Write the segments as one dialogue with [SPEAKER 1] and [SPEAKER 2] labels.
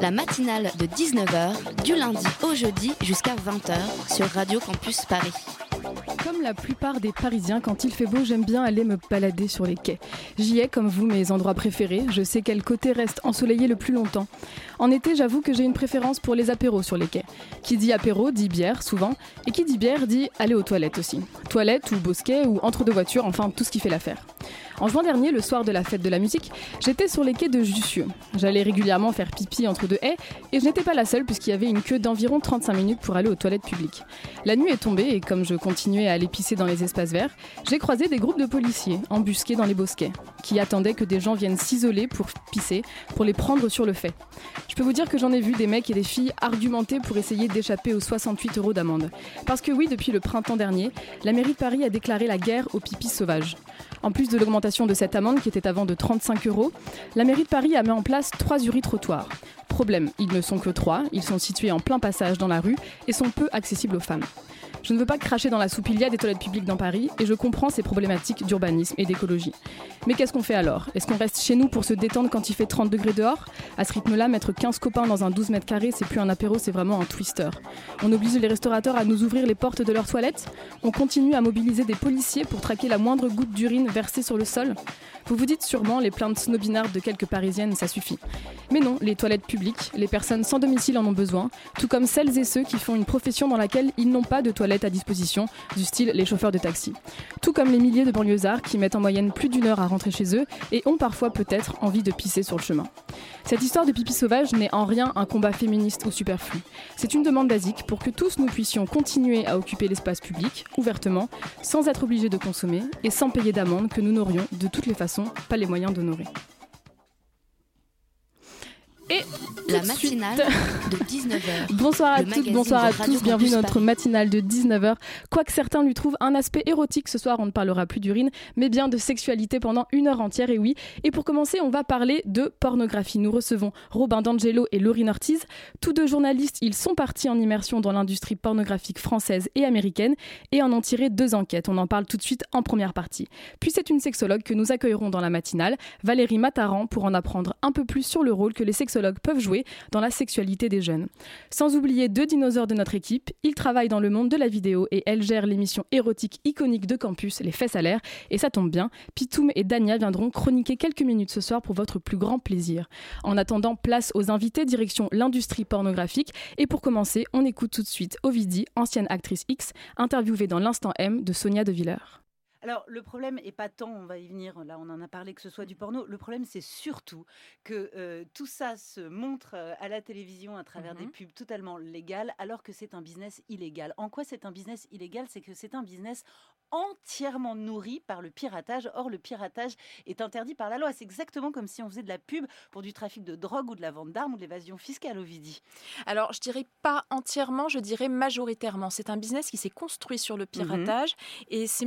[SPEAKER 1] La matinale de 19h, du lundi au jeudi jusqu'à 20h sur Radio Campus Paris.
[SPEAKER 2] Comme la plupart des Parisiens, quand il fait beau, j'aime bien aller me balader sur les quais. J'y ai, comme vous, mes endroits préférés. Je sais quel côté reste ensoleillé le plus longtemps. En été, j'avoue que j'ai une préférence pour les apéros sur les quais. Qui dit apéro dit bière, souvent. Et qui dit bière dit aller aux toilettes aussi. Toilettes ou bosquet ou entre deux voitures, enfin tout ce qui fait l'affaire. En juin dernier, le soir de la fête de la musique, j'étais sur les quais de Jussieu. J'allais régulièrement faire pipi entre deux haies et je n'étais pas la seule puisqu'il y avait une queue d'environ 35 minutes pour aller aux toilettes publiques. La nuit est tombée et comme je continuais à aller pisser dans les espaces verts, j'ai croisé des groupes de policiers embusqués dans les bosquets qui attendaient que des gens viennent s'isoler pour pisser, pour les prendre sur le fait. Je peux vous dire que j'en ai vu des mecs et des filles argumenter pour essayer d'échapper aux 68 euros d'amende. Parce que oui, depuis le printemps dernier, la mairie de Paris a déclaré la guerre aux pipis sauvages. En plus de l'augmentation de cette amende qui était avant de 35 euros, la mairie de Paris a mis en place trois uri-trottoirs. Problème, ils ne sont que trois, ils sont situés en plein passage dans la rue et sont peu accessibles aux femmes. Je ne veux pas cracher dans la soupe, il y a des toilettes publiques dans Paris et je comprends ces problématiques d'urbanisme et d'écologie. Mais qu'est-ce qu'on fait alors? Est-ce qu'on reste chez nous pour se détendre quand il fait 30 degrés dehors? À ce rythme-là, mettre 15 copains dans un 12 mètres carrés, c'est plus un apéro, c'est vraiment un twister. On oblige les restaurateurs à nous ouvrir les portes de leurs toilettes? On continue à mobiliser des policiers pour traquer la moindre goutte d'urine versée sur le sol? Vous vous dites sûrement, les plaintes snobinardes de quelques parisiennes, ça suffit. Mais non, les toilettes publiques, les personnes sans domicile en ont besoin, tout comme celles et ceux qui font une profession dans laquelle ils n'ont pas de toilettes à disposition, du style les chauffeurs de taxi. Tout comme les milliers de banlieusards qui mettent en moyenne plus d'une heure à rentrer chez eux et ont parfois peut-être envie de pisser sur le chemin. Cette histoire de pipi sauvage n'est en rien un combat féministe ou superflu. C'est une demande basique pour que tous nous puissions continuer à occuper l'espace public, ouvertement, sans être obligés de consommer et sans payer d'amende que nous n'aurions de toutes les façons pas les moyens d'honorer. Et
[SPEAKER 1] La matinale de 19h.
[SPEAKER 2] Bonsoir à toutes, bonsoir à tous, bienvenue dans notre matinale de 19h. Quoique certains lui trouvent un aspect érotique ce soir, on ne parlera plus d'urine, mais bien de sexualité pendant une heure entière, et oui. Et pour commencer, on va parler de pornographie. Nous recevons Robin D'Angelo et Laurine Ortiz. Tous deux journalistes, ils sont partis en immersion dans l'industrie pornographique française et américaine et en ont tiré deux enquêtes. On en parle tout de suite en première partie. Puis c'est une sexologue que nous accueillerons dans la matinale, Valérie Mataran, pour en apprendre un peu plus sur le rôle que les sexologues peuvent jouer dans la sexualité des jeunes. Sans oublier deux dinosaures de notre équipe, ils travaillent dans le monde de la vidéo et elle gère l'émission érotique iconique de campus, Les Fesses à l'air. Et ça tombe bien, Pitoum et Dania viendront chroniquer quelques minutes ce soir pour votre plus grand plaisir. En attendant, place aux invités direction l'industrie pornographique. Et pour commencer, on écoute tout de suite Ovidie, ancienne actrice X, interviewée dans l'instant M de Sonia De Villers.
[SPEAKER 3] Alors, le problème est pas tant, on va y venir, là on en a parlé, que ce soit du porno. Le problème, c'est surtout que euh, tout ça se montre euh, à la télévision à travers des
[SPEAKER 4] Mhm.
[SPEAKER 3] pubs totalement légales, alors que c'est un business illégal. En quoi c'est un business illégal? C'est que c'est un business entièrement nourri par le piratage. Or, le piratage est interdit par la loi. C'est exactement comme si on faisait de la pub pour du trafic de drogue ou de la vente d'armes ou de l'évasion fiscale, Ovidie.
[SPEAKER 5] Alors, je dirais pas entièrement, je dirais majoritairement. C'est un business qui s'est construit sur le piratage et ces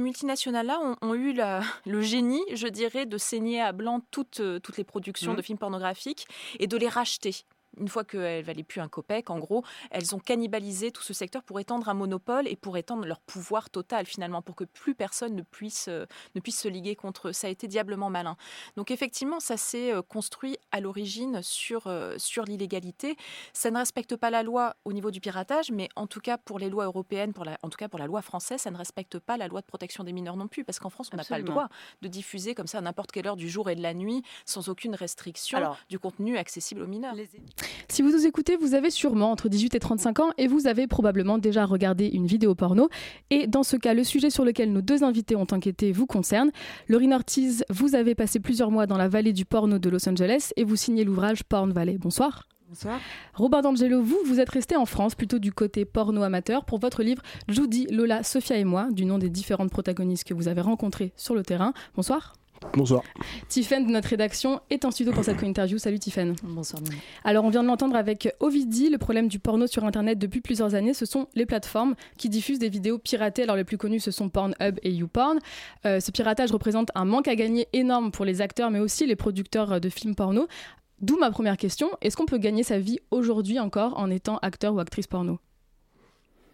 [SPEAKER 5] multinationales-là ont, ont eu la- le génie, je dirais, de saigner à blanc toutes, euh, toutes les productions
[SPEAKER 3] Mhm.
[SPEAKER 5] de films pornographiques et de les racheter. Une fois qu'elles valaient plus un copec, en gros, elles ont cannibalisé tout ce secteur pour étendre un monopole et pour étendre leur pouvoir total finalement, pour que plus personne ne puisse, euh, ne puisse se liguer contre eux. Ça a été diablement malin. Donc effectivement, ça s'est euh, construit à l'origine sur, euh, sur l'illégalité. Ça ne respecte pas la loi au niveau du piratage, mais en tout cas pour les lois européennes, pour la, en tout cas pour la loi française, ça ne respecte pas la loi de protection des mineurs non plus, parce qu'en France, on n'a pas le droit de diffuser comme ça à n'importe quelle heure du jour et de la nuit, sans aucune restriction,
[SPEAKER 3] Alors,
[SPEAKER 5] du contenu accessible aux mineurs.
[SPEAKER 3] Les-
[SPEAKER 2] Si vous nous écoutez, vous avez sûrement entre 18 et 35 ans et vous avez probablement déjà regardé une vidéo porno. Et dans ce cas, le sujet sur lequel nos deux invités ont enquêté vous concerne. Laurine Ortiz, vous avez passé plusieurs mois dans la vallée du porno de Los Angeles et vous signez l'ouvrage Porn Valley. Bonsoir.
[SPEAKER 3] Bonsoir.
[SPEAKER 2] Robin D'Angelo, vous, vous êtes resté en France, plutôt du côté porno amateur, pour votre livre Judy, Lola, Sophia et moi, du nom des différentes protagonistes que vous avez rencontrées sur le terrain. Bonsoir.
[SPEAKER 6] Bonsoir.
[SPEAKER 2] Tiffen de notre rédaction est en studio pour cette interview. Salut Tiffen.
[SPEAKER 7] Bonsoir.
[SPEAKER 2] Alors on vient de l'entendre avec Ovidie, le problème du porno sur Internet depuis plusieurs années, ce sont les plateformes qui diffusent des vidéos piratées. Alors les plus connus, ce sont Pornhub et YouPorn. Euh, ce piratage représente un manque à gagner énorme pour les acteurs, mais aussi les producteurs de films porno. D'où ma première question, est-ce qu'on peut gagner sa vie aujourd'hui encore en étant acteur ou actrice porno?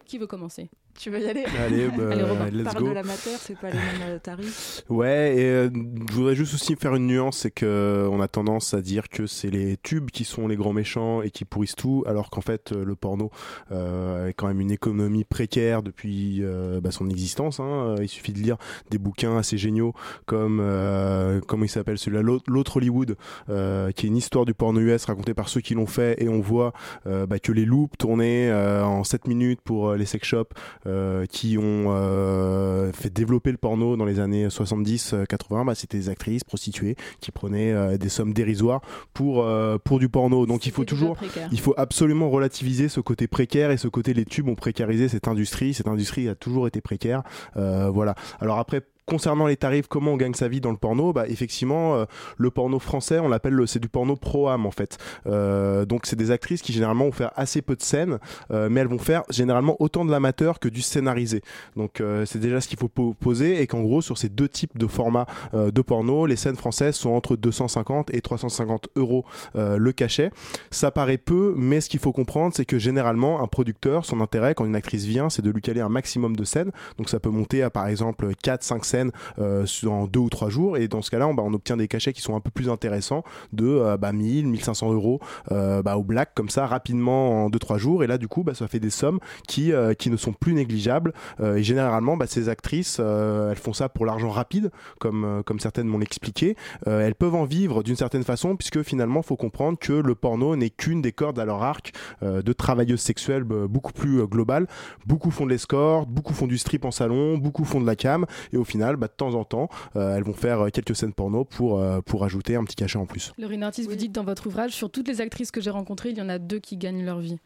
[SPEAKER 2] Qui veut commencer?
[SPEAKER 5] Tu veux y aller
[SPEAKER 6] Allez, bah,
[SPEAKER 5] Allez
[SPEAKER 6] let's
[SPEAKER 5] Parle
[SPEAKER 6] go.
[SPEAKER 5] de l'amateur, c'est pas les mêmes euh, tarifs.
[SPEAKER 6] Ouais, et euh, je voudrais juste aussi faire une nuance, c'est que euh, on a tendance à dire que c'est les tubes qui sont les grands méchants et qui pourrissent tout, alors qu'en fait le porno euh, est quand même une économie précaire depuis euh, bah, son existence. Hein. Il suffit de lire des bouquins assez géniaux comme euh, comment il s'appelle celui-là, l'autre Hollywood, euh, qui est une histoire du porno US racontée par ceux qui l'ont fait, et on voit euh, bah, que les loops tournés euh, en 7 minutes pour euh, les sex shops euh, qui ont euh, fait développer le porno dans les années 70-80, bah, c'était des actrices prostituées qui prenaient euh, des sommes dérisoires pour, euh, pour du porno. Donc il faut toujours, il faut absolument relativiser ce côté précaire et ce côté les tubes ont précarisé cette industrie. Cette industrie a toujours été précaire. Euh, voilà. Alors après. Concernant les tarifs, comment on gagne sa vie dans le porno Bah effectivement, euh, le porno français, on l'appelle le- c'est du porno pro-âme en fait. Euh, donc c'est des actrices qui généralement vont faire assez peu de scènes, euh, mais elles vont faire généralement autant de l'amateur que du scénarisé. Donc c'est déjà ce qu'il faut po- poser et qu'en gros sur ces deux types de formats de porno, les scènes françaises sont entre 250 et 350 euros le cachet. Ça paraît peu, mais ce qu'il faut comprendre, c'est que généralement un producteur, son intérêt quand une actrice vient, c'est de lui caler un maximum de scènes. Donc ça peut monter à par exemple 4-5 scènes euh, en deux ou trois jours. Et dans ce cas-là, on, bah, on obtient des cachets qui sont un peu plus intéressants de euh, bah, 1000, 1500 euros euh, bah, au black comme ça rapidement en 2-3 jours. Et là, du coup, bah, ça fait des sommes qui, qui ne sont plus négligeables. Et généralement, ces actrices, elles font ça pour l'argent rapide, comme, comme certaines m'ont expliqué. Elles peuvent en vivre d'une certaine façon, puisque finalement, faut comprendre que le porno n'est qu'une des cordes à leur arc de travailleuses sexuelles beaucoup plus globales. Beaucoup font de l'escorte, beaucoup font du strip en salon, beaucoup font de la cam. Et au final, bah, de temps en temps, euh, elles vont faire euh, quelques scènes porno pour, euh, pour ajouter un petit cachet en plus.
[SPEAKER 2] Laurine Artis, vous dites dans votre ouvrage, sur toutes les actrices que j'ai rencontrées, il y en a deux qui gagnent leur vie.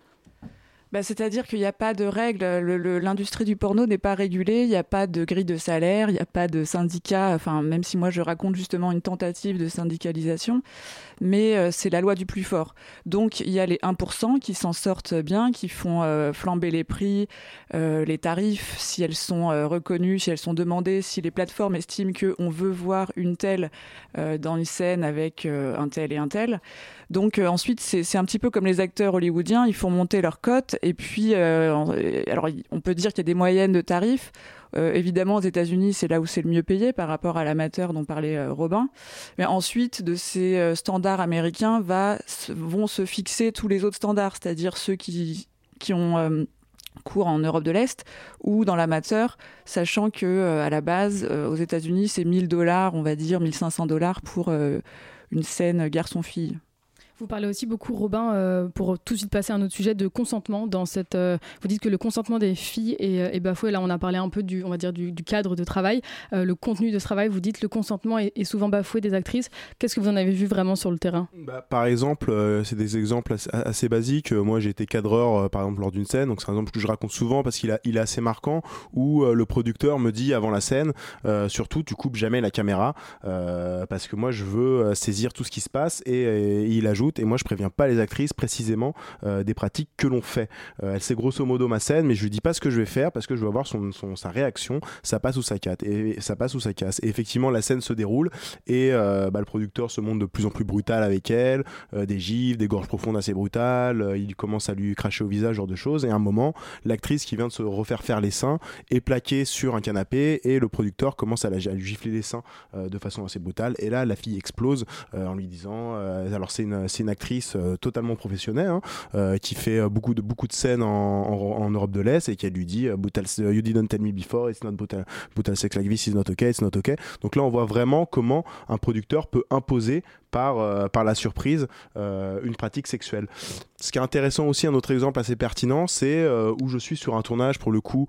[SPEAKER 7] Bah, C'est-à-dire qu'il n'y a pas de règles. Le- le- L'industrie du porno n'est pas régulée. Il n'y a pas de grille de salaire. Il n'y a pas de syndicat. Enfin, même si moi je raconte justement une tentative de syndicalisation, mais euh, c'est la loi du plus fort. Donc il y a les 1% qui s'en sortent bien, qui font euh, flamber les prix, euh, les tarifs, si elles sont reconnues, si elles sont demandées, si les plateformes estiment qu'on veut voir une telle dans une scène avec un tel et un tel. Donc euh, ensuite, c'est un petit peu comme les acteurs hollywoodiens, ils font monter leurs cotes et puis, euh, alors on peut dire qu'il y a des moyennes de tarifs. Euh, évidemment, aux États-Unis, c'est là où c'est le mieux payé par rapport à l'amateur dont parlait Robin. Mais ensuite, de ces standards américains vont se fixer tous les autres standards, c'est-à-dire ceux qui, qui ont cours en Europe de l'Est ou dans l'amateur, sachant que à la base, aux États-Unis, c'est 1000 dollars, on va dire 1500 dollars pour une scène garçon-fille.
[SPEAKER 2] Vous parlez aussi beaucoup, Robin, euh, pour tout de suite passer à un autre sujet, de consentement. Dans cette, euh, vous dites que le consentement des filles est, euh, est bafoué. Là, on a parlé un peu du, on va dire, du, cadre de travail, le contenu de ce travail. Vous dites le consentement est, souvent bafoué des actrices. Qu'est-ce que vous en avez vu vraiment sur le terrain?
[SPEAKER 6] Bah, par exemple, c'est des exemples assez, basiques. Moi, j'ai été cadreur, par exemple, lors d'une scène. Donc, c'est un exemple que je raconte souvent parce qu'il est assez marquant. Où le producteur me dit avant la scène, surtout, tu coupes jamais la caméra parce que moi, je veux saisir tout ce qui se passe. Et il ajoute, et moi, je préviens pas les actrices précisément euh, des pratiques que l'on fait. Euh, elle sait grosso modo ma scène, mais je lui dis pas ce que je vais faire parce que je veux avoir son, sa réaction. Ça passe ou ça casse. Et ça passe ou ça casse. Effectivement, la scène se déroule et euh, bah, le producteur se montre de plus en plus brutal avec elle des gifs, des gorges profondes assez brutales, il commence à lui cracher au visage, genre de choses, et à un moment, l'actrice qui vient de se refaire faire les seins est plaquée sur un canapé, et le producteur commence à, la- lui gifler les seins de façon assez brutale, et là, la fille explose en lui disant, alors c'est une, c'est une actrice euh, totalement professionnelle, hein, euh, qui fait euh, beaucoup de, beaucoup de scènes en, Europe de l'Est, et qui lui dit, you didn't tell me before, it's not brutal, brutal sex like this is not okay, it's not okay. Donc là, on voit vraiment comment un producteur peut imposer par, par la surprise une pratique sexuelle. Ce qui est intéressant aussi, un autre exemple assez pertinent, c'est où je suis sur un tournage pour le coup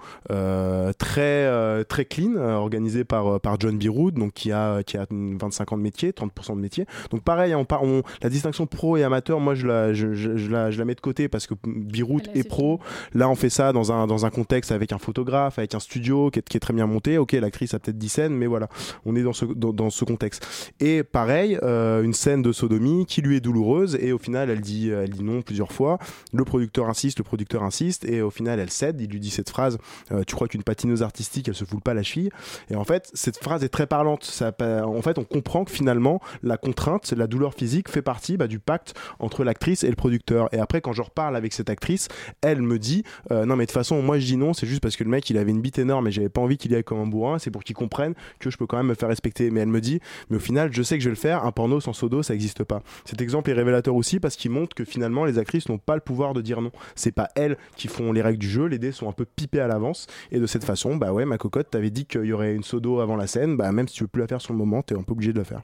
[SPEAKER 6] très, très clean, organisé par, par John Biroud, donc qui a, qui a 25 ans de métier, 30% de métier. Donc pareil, on, on, la distinction pro et amateur, moi je la, je, je, la, je la mets de côté parce que Biroud est pro. Là, on fait ça dans un, dans un contexte avec un photographe, avec un studio qui est, qui est très bien monté. Ok, l'actrice a peut-être 10 scènes, mais voilà, on est dans ce, dans, dans ce contexte. Et pareil, euh, une scène de sodomie qui lui est douloureuse et au final, elle dit, non plusieurs fois. Le producteur insiste, le producteur insiste et au final, elle cède. Il lui dit cette phrase euh, Tu crois qu'une patineuse artistique, elle se foule pas la cheville? Et en fait, cette phrase est très parlante. Ça, en fait, on comprend que finalement, la contrainte, la douleur physique fait partie bah, du pacte entre l'actrice et le producteur. Et après, quand je reparle avec cette actrice, elle me dit euh, non mais de toute façon moi je dis non c'est juste parce que le mec il avait une bite énorme et j'avais pas envie qu'il y aille comme un bourrin c'est pour qu'il comprenne que je peux quand même me faire respecter mais elle me dit mais au final je sais que je vais le faire un porno sans ça n'existe pas cet exemple est révélateur aussi parce qu'il montre que finalement les actrices n'ont pas le pouvoir de dire non c'est pas elles qui font les règles du jeu les dés sont un peu pipés à l'avance et de cette façon bah ouais ma cocotte t'avais dit qu'il y aurait une sodo avant la scène bah même si tu veux plus la faire sur le moment t'es un peu obligé de le faire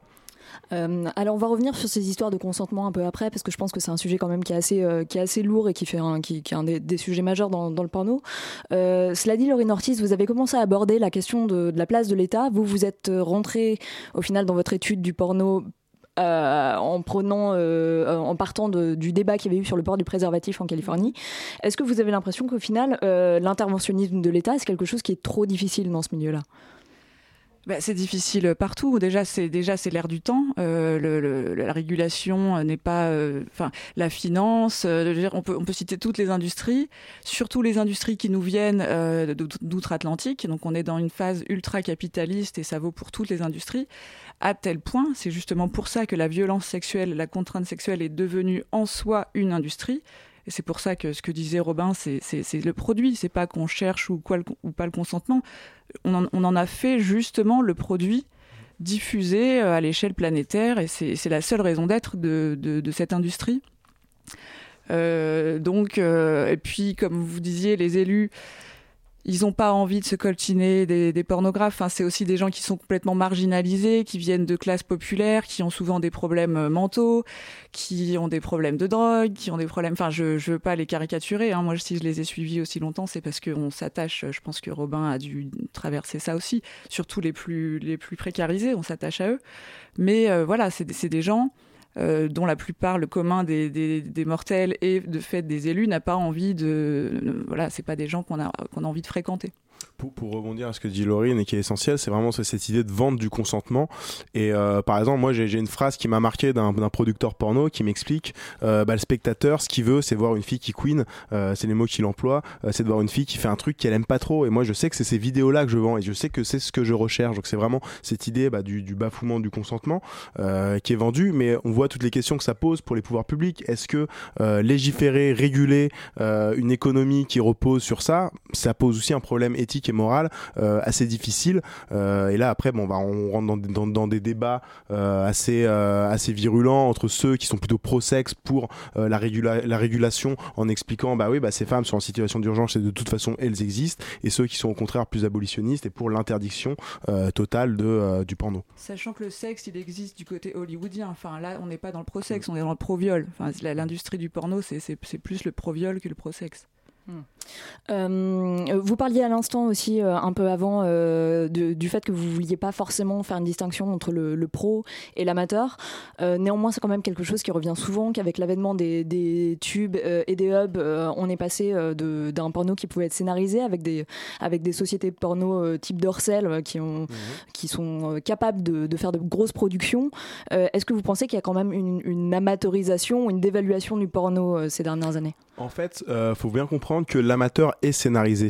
[SPEAKER 8] euh, alors on va revenir sur ces histoires de consentement un peu après parce que je pense que c'est un sujet quand même qui est assez, euh, qui est assez lourd et qui fait un, qui, est un des, sujets majeurs dans, le porno. Euh, cela dit, Laurine Ortiz, vous avez commencé à aborder la question de, de la place de l'État. Vous vous êtes rentré au final dans votre étude du porno euh, en prenant, euh, en partant du débat qu'il y avait eu sur le port du préservatif en Californie. Est-ce que vous avez l'impression qu'au final, euh, l'interventionnisme de l'État, c'est quelque chose qui est trop difficile dans ce milieu-là?
[SPEAKER 7] Bah, c'est difficile partout. Déjà, c'est déjà c'est l'air du temps. La régulation n'est pas, enfin, la finance. On peut on peut citer toutes les industries, surtout les industries qui nous viennent d'outre-Atlantique. Donc, on est dans une phase ultra capitaliste et ça vaut pour toutes les industries. À tel point, c'est justement pour ça que la violence sexuelle, la contrainte sexuelle est devenue en soi une industrie. Et c'est pour ça que ce que disait Robin, c'est le produit. C'est pas qu'on cherche ou, ou pas le consentement on en, a fait justement le produit diffusé euh, à l'échelle planétaire et c'est la seule raison d'être de, cette industrie. Euh, donc, euh, et puis, comme vous disiez, les élus ils n'ont pas envie de se coltiner des, pornographes. Enfin, c'est aussi des gens qui sont complètement marginalisés, qui viennent de classes populaires, qui ont souvent des problèmes euh, mentaux, qui ont des problèmes de drogue, qui ont des problèmes. Enfin, je ne veux pas les caricaturer. Hein. Moi, si je les ai suivis aussi longtemps, c'est parce qu'on s'attache. Je pense que Robin a dû traverser ça aussi. Surtout les plus les plus précarisés, on s'attache à eux. Mais euh, voilà, c'est des gens euh, dont la plupart, le commun des, des, mortels et de fait des élus, n'a pas envie de. Voilà, c'est pas des gens qu'on a, qu'on a envie de fréquenter.
[SPEAKER 6] Pour, rebondir à ce que dit Laurine et qui est essentiel, c'est vraiment cette idée de vente du consentement. Et euh, par exemple, moi j'ai une phrase qui m'a marqué d'un producteur porno qui m'explique euh, bah, le spectateur, ce qu'il veut, c'est voir une fille qui queen, euh, c'est les mots qu'il emploie, c'est de voir une fille qui fait un truc qu'elle aime pas trop. Et moi je sais que c'est ces vidéos-là que je vends et je sais que c'est ce que je recherche. Donc c'est vraiment cette idée bah, du, du, bafouement du consentement qui est vendu, mais on voit toutes les questions que ça pose pour les pouvoirs publics. Est-ce que légiférer, réguler une économie qui repose sur ça, ça pose aussi un problème éthique et morale euh, assez difficile. Euh, et là, après, bon, bah, on rentre dans, dans, des débats euh, assez, assez virulents entre ceux qui sont plutôt pro-sexe pour la, régula la régulation en expliquant, bah oui, bah, ces femmes sont en situation d'urgence et de toute façon, elles existent, et ceux qui sont au contraire plus abolitionnistes et pour l'interdiction totale de, du porno.
[SPEAKER 7] Sachant que le sexe, il existe du côté hollywoodien. Enfin, là, on n'est pas dans le pro-sexe, on est dans le pro-viol. Enfin, l'industrie du porno, c'est plus le pro-viol que le pro-sexe.
[SPEAKER 8] Euh, vous parliez à l'instant aussi, euh, un peu avant, euh, du fait que vous vouliez pas forcément faire une distinction entre le, pro et l'amateur. néanmoins, c'est quand même quelque chose qui revient souvent, qu'avec l'avènement des, tubes et des hubs, on est passé d'un porno qui pouvait être scénarisé avec des, avec des sociétés porno type Dorsel qui, ont, mhm. qui sont capables de, faire de grosses productions. Est-ce que vous pensez qu'il y a quand même une, une amateurisation, une dévaluation du porno ces dernières années?
[SPEAKER 6] En fait, il faut bien comprendre que l'amateur est scénarisé.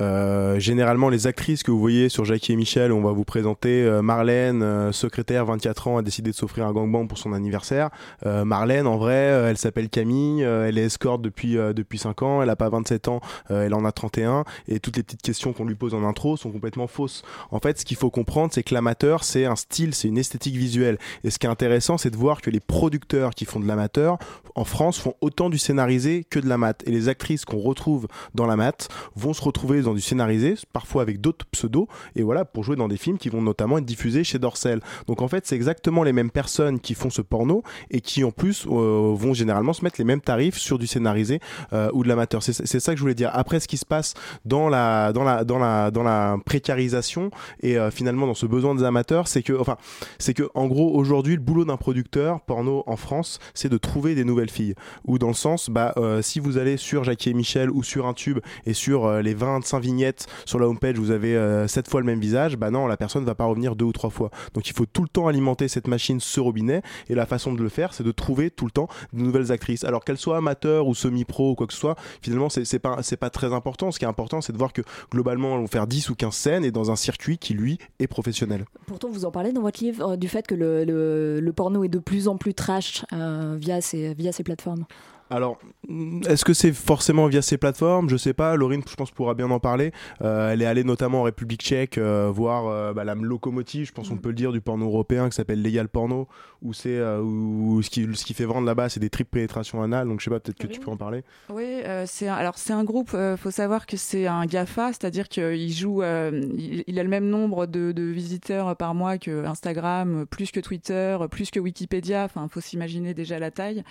[SPEAKER 6] Euh, généralement, les actrices que vous voyez sur Jackie et Michel, on va vous présenter euh, Marlène, euh, secrétaire, 24 ans, a décidé de s'offrir un gangbang pour son anniversaire. Marlène, en vrai, elle s'appelle Camille, elle est escorte depuis depuis 5 ans, elle a pas 27 ans, elle en a 31, et toutes les petites questions qu'on lui pose en intro sont complètement fausses. En fait, ce qu'il faut comprendre, c'est que l'amateur, c'est un style, c'est une esthétique visuelle. Et ce qui est intéressant, c'est de voir que les producteurs qui font de l'amateur en France font autant du scénarisé que de la mat et les actrices qu'on retrouve dans la mat vont se retrouver dans du scénarisé, parfois avec d'autres pseudos, et voilà, pour jouer dans des films qui vont notamment être diffusés chez Dorsel. Donc en fait, c'est exactement les mêmes personnes qui font ce porno et qui en plus euh, vont généralement se mettre les mêmes tarifs sur du scénarisé euh, ou de l'amateur. C'est ça que je voulais dire. Après, ce qui se passe dans la dans la dans la dans la précarisation et euh, finalement dans ce besoin des amateurs, c'est que enfin c'est que en gros aujourd'hui le boulot d'un producteur porno en France, c'est de trouver des nouvelles filles. Ou dans le sens, bah si vous allez sur Jackie et Michel ou sur un tube et sur euh, les 25 vignettes sur la homepage vous avez euh, 7 fois le même visage, bah non la personne va pas revenir deux ou trois fois. Donc il faut tout le temps alimenter cette machine, ce robinet et la façon de le faire, c'est de trouver tout le temps de nouvelles actrices. Alors qu'elles soient amateurs ou semi-pro ou quoi que ce soit, finalement c'est pas pas très important. Ce qui est important, c'est de voir que globalement elles vont faire 10 ou 15 scènes et dans un circuit qui lui est professionnel.
[SPEAKER 8] Pourtant, vous en parlez dans votre livre euh, du fait que le, porno est de plus en plus trash euh, via ces plateformes.
[SPEAKER 6] Alors, mm, est-ce que c'est forcément via ces plateformes? Je sais pas. Laurine, je pense, pourra bien en parler. Euh, elle est allée notamment en République tchèque euh, voir euh, bah, la locomotive, je pense qu'on peut le dire, du porno européen qui s'appelle Legal Porno, où c'est où ce qui ce qui fait vendre là-bas, c'est des tripes pénétration anale. Donc je sais pas, peut-être que tu peux en parler.
[SPEAKER 7] Oui, c'est un- alors c'est un groupe. faut savoir que c'est un Gafa, c'est-à-dire qu'il joue, il, il a le même nombre de, de visiteurs par mois que Instagram, plus que Twitter, plus que Wikipédia. Enfin, faut s'imaginer déjà la taille.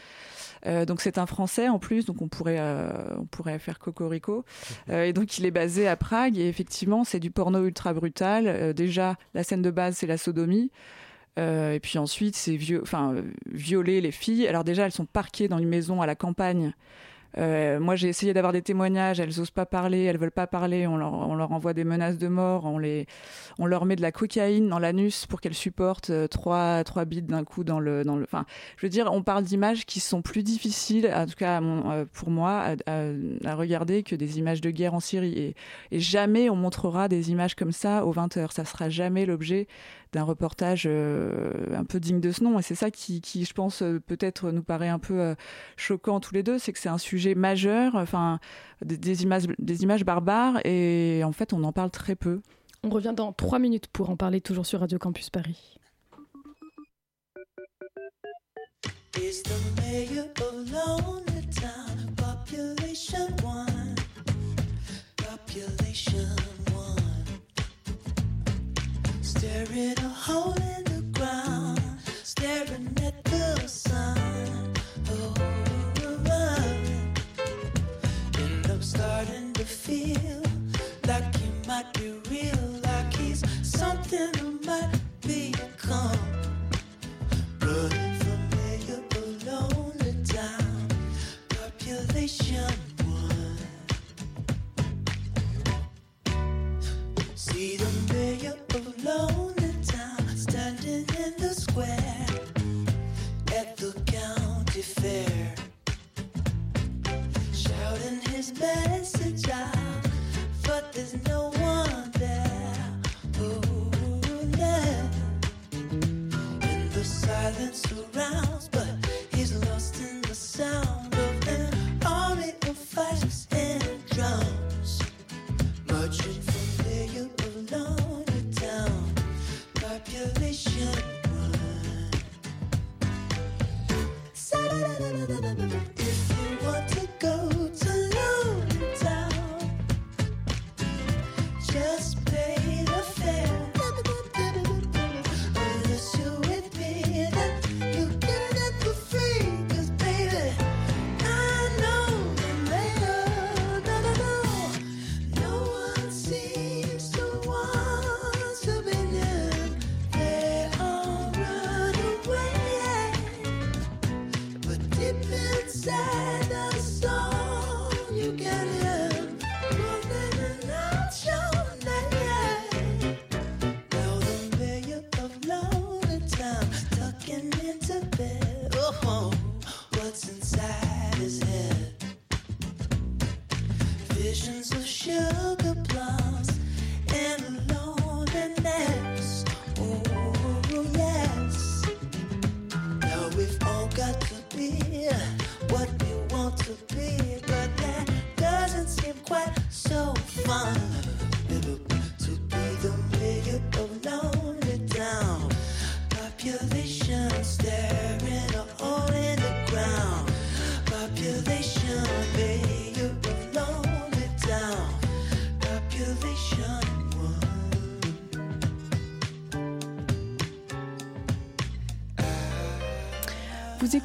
[SPEAKER 7] Euh, donc c'est un Français en plus, donc on pourrait euh, on pourrait faire cocorico. Euh, et donc il est basé à Prague et effectivement c'est du porno ultra brutal. Déjà la scène de base c'est la sodomie. Euh, et puis ensuite, c'est vieux, enfin, violer les filles. Alors déjà, elles sont parquées dans une maison à la campagne. Euh, moi, j'ai essayé d'avoir des témoignages. Elles osent pas parler, elles veulent pas parler. On leur, envoie des menaces de mort. On les, on leur met de la cocaïne dans l'anus pour qu'elles supportent euh, trois, trois bits d'un coup dans le, dans le. Enfin, je veux dire, on parle d'images qui sont plus difficiles, en tout cas euh, pour moi, à regarder que des images de guerre en Syrie. Et, et jamais on montrera des images comme ça aux 20 heures. Ça sera jamais l'objet d'un reportage euh, un peu digne de ce nom. Et c'est ça qui, qui, je pense, euh, peut-être nous paraît un peu euh, choquant tous les deux, c'est que c'est un sujet majeur, enfin, des, des images, des images barbares, et en fait, on en parle très peu.
[SPEAKER 2] On revient dans trois minutes pour en parler toujours sur Radio Campus Paris.
[SPEAKER 9] Is the mayor of Lonely Town population one? Population one. Staring a hole in the ground, staring his best a but there's no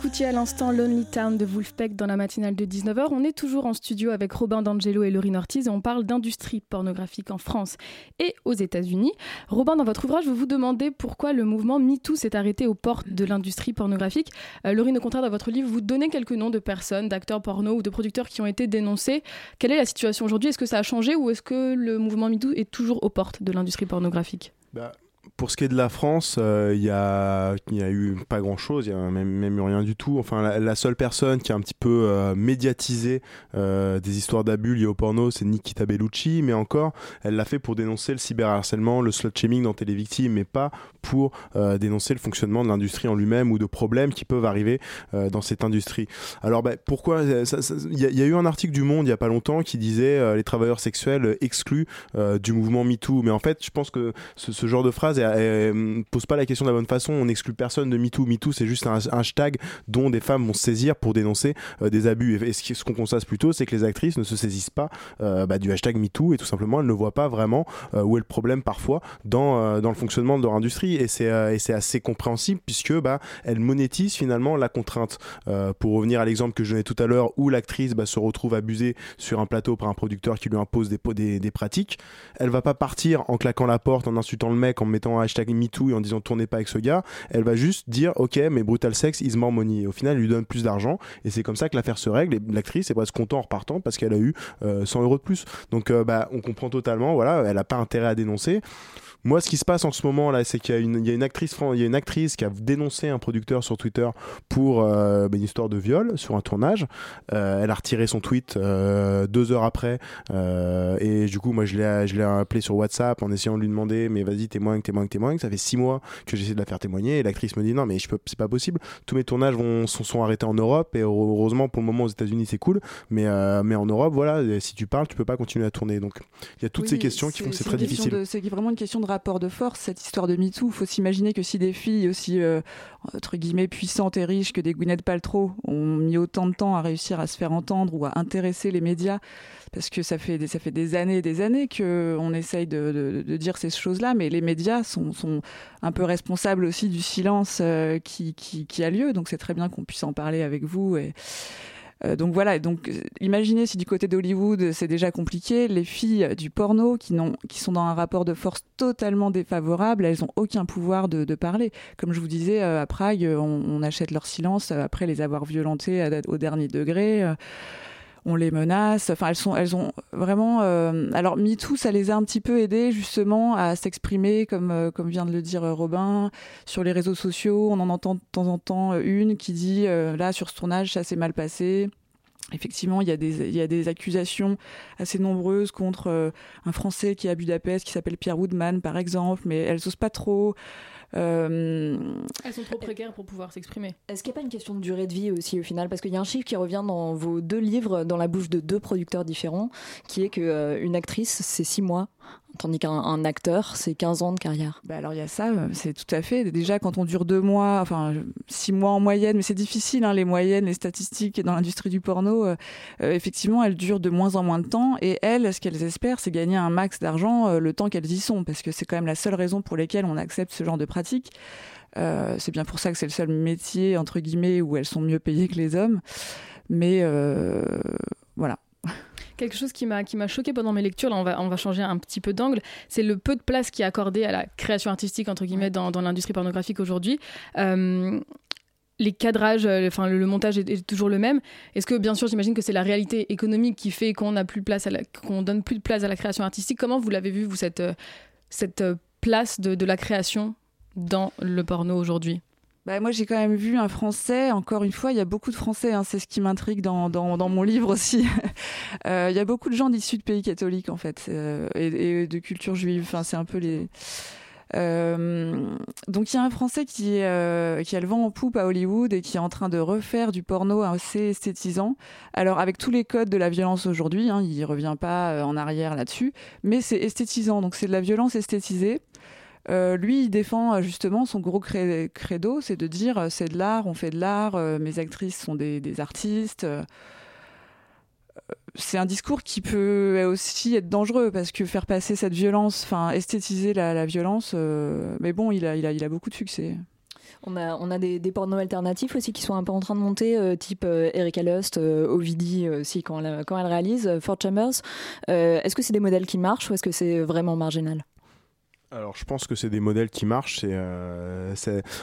[SPEAKER 2] écoutiez à l'instant Lonely Town de Wolfpack dans la matinale de 19h. On est toujours en studio avec Robin D'Angelo et Laurine Ortiz et on parle d'industrie pornographique en France et aux États-Unis. Robin, dans votre ouvrage, vous vous demandez pourquoi le mouvement MeToo s'est arrêté aux portes de l'industrie pornographique. Euh, Laurine, au contraire, dans votre livre, vous donnez quelques noms de personnes, d'acteurs porno ou de producteurs qui ont été dénoncés. Quelle est la situation aujourd'hui? Est-ce que ça a changé ou est-ce que le mouvement MeToo est toujours aux portes de l'industrie pornographique?
[SPEAKER 6] Bah, pour ce qui est de la France, euh, il il y a eu pas grand chose, il y a même, rien du tout. Enfin, la, seule personne qui a un petit peu euh, médiatisé euh, des histoires d'abus liées au porno, c'est Nikita Bellucci, mais encore, elle l'a fait pour dénoncer le cyberharcèlement, le slut shaming dans Télévictime, mais pas pour euh, dénoncer le fonctionnement de l'industrie en lui-même ou de problèmes qui peuvent arriver euh, dans cette industrie. Alors, bah, pourquoi euh, Il y, a- eu un article du Monde il y a pas longtemps qui disait euh, les travailleurs sexuels exclus euh, du mouvement MeToo, mais en fait, je pense que ce, ce genre de phrase elle, pose pas la question de la bonne façon. On n'exclut personne de MeToo. MeToo, c'est juste un, hashtag dont des femmes vont se saisir pour dénoncer euh, des abus. Et, ce qu'on constate plutôt, c'est que les actrices ne se saisissent pas euh, bah, du hashtag MeToo et tout simplement, elles ne voient pas vraiment euh, où est le problème parfois dans, euh, dans le fonctionnement de leur industrie. Et c'est euh, assez compréhensible puisque bah, elles monétisent finalement la contrainte. Euh, pour revenir à l'exemple que je donnais tout à l'heure où l'actrice bah, se retrouve abusée sur un plateau par un producteur qui lui impose des, des, des pratiques, elle va pas partir en claquant la porte, en insultant le mec, en mettant hashtag MeToo et en disant tournez pas avec ce gars. Elle va juste dire ok, mais brutal sex is more money. Et au final, elle lui donne plus d'argent et c'est comme ça que l'affaire se règle. L'actrice est presque content en repartant parce qu'elle a eu euh, 100 euros de plus. Donc euh, bah, on comprend totalement. Voilà, elle a pas intérêt à dénoncer. Moi, ce qui se passe en ce moment là, c'est qu'il y a une, actrice, il y a une actrice qui a dénoncé un producteur sur Twitter pour euh, bah, une histoire de viol sur un tournage. Euh, elle a retiré son tweet euh, deux heures après, euh, et du coup, moi, je l'ai, je l'ai appelé sur WhatsApp en essayant de lui demander, mais vas-y, témoigne, témoigne, témoigne. Ça fait six mois que j'essaie de la faire témoigner, et l'actrice me dit non, mais je peux, c'est pas possible. Tous mes tournages vont, sont, sont arrêtés en Europe, et heureusement pour le moment aux États-Unis, c'est cool, mais euh, mais en Europe, voilà, si tu parles, tu peux pas continuer à tourner. Donc, il y a toutes
[SPEAKER 7] Oui,
[SPEAKER 6] ces questions qui font que c'est très difficile.
[SPEAKER 7] C'est vraiment une question de rapport de force, cette histoire de MeToo. Il faut s'imaginer que si des filles aussi, euh, entre guillemets, puissantes et riches que des Gwyneth Paltrow ont mis autant de temps à réussir à se faire entendre ou à intéresser les médias, parce que ça fait des, ça fait des années et des années qu'on essaye de, dire ces choses-là, mais les médias sont, un peu responsables aussi du silence euh, qui, a lieu. Donc c'est très bien qu'on puisse en parler avec vous. Euh, donc voilà, donc imaginez si du côté d'Hollywood c'est déjà compliqué, les filles du porno qui, sont dans un rapport de force totalement défavorable, elles n'ont aucun pouvoir de, parler. Comme je vous disais, euh, à Prague, on, on achète leur silence après les avoir violentées au dernier degré. On les menace. Enfin, elles sont, elles ont vraiment. euh, alors, MeToo, ça les a un petit peu aidées justement à s'exprimer, comme euh, comme vient de le dire euh, Robin, sur les réseaux sociaux. On en entend de temps en temps une qui dit là sur ce tournage, ça s'est mal passé. Effectivement, il y, a des, il y a des accusations assez nombreuses contre un Français qui est à Budapest, qui s'appelle Pierre Woodman, par exemple, mais elles n'osent pas trop. Euh,
[SPEAKER 2] Elles sont trop précaires pour pouvoir s'exprimer.
[SPEAKER 8] Est-ce qu'il n'y a pas une question de durée de vie aussi au final? Parce qu'il y a un chiffre qui revient dans vos deux livres, dans la bouche de deux producteurs différents, qui est qu'une actrice, c'est six mois, tandis qu'un un acteur, c'est 15 ans de carrière.
[SPEAKER 7] Bah alors il y a ça, euh, c'est tout à fait. Déjà quand on dure deux mois, enfin six mois en moyenne, mais c'est difficile hein, les moyennes, les statistiques dans l'industrie du porno. euh, euh, effectivement, elles durent de moins en moins de temps et elles, ce qu'elles espèrent, c'est gagner un max d'argent le temps qu'elles y sont, parce que c'est quand même la seule raison pour laquelle on accepte ce genre de pratique. C'est bien pour ça que c'est le seul métier entre guillemets où elles sont mieux payées que les hommes. Mais voilà.
[SPEAKER 2] Quelque chose qui m'a qui m'a choqué pendant mes lectures, là on va on va changer un petit peu d'angle, c'est le peu de place qui est accordé à la création artistique entre guillemets dans, dans l'industrie pornographique aujourd'hui. Euh, les cadrages, euh, enfin le, le montage est, est toujours le même. Est-ce que bien sûr, j'imagine que c'est la réalité économique qui fait qu'on n'a plus de place, qu'on donne plus de place à la création artistique. Comment vous l'avez vu vous cette euh, cette place de, de la création dans le porno aujourd'hui?
[SPEAKER 7] Bah, moi, j'ai quand même vu un Français, encore une fois, il y a beaucoup de Français, hein, c'est ce qui m'intrigue dans, dans, mon livre aussi. Euh, Il y a beaucoup de gens d'issus de pays catholiques, en fait, euh, et, de culture juive. Enfin, c'est un peu les. Euh, donc il y a un Français qui, qui a le vent en poupe à Hollywood et qui est en train de refaire du porno assez esthétisant. Alors avec tous les codes de la violence aujourd'hui, hein, il revient pas en arrière là-dessus, mais c'est esthétisant, donc c'est de la violence esthétisée. Euh, lui, il défend euh, justement son gros credo, c'est de dire euh, c'est de l'art, on fait de l'art, mes actrices sont des, artistes. c'est un discours qui peut aussi être dangereux parce que faire passer cette violence, enfin esthétiser la, violence, mais bon, il a, il, a, il a beaucoup de succès.
[SPEAKER 8] On a, on a des, des alternatifs aussi qui sont un peu en train de monter, type euh, Erika Lust, euh, aussi quand elle, quand elle réalise, Fort Chambers. Est-ce que c'est des modèles qui marchent ou est-ce que c'est vraiment marginal?
[SPEAKER 6] Alors, je pense que c'est des modèles qui marchent. C'est, euh,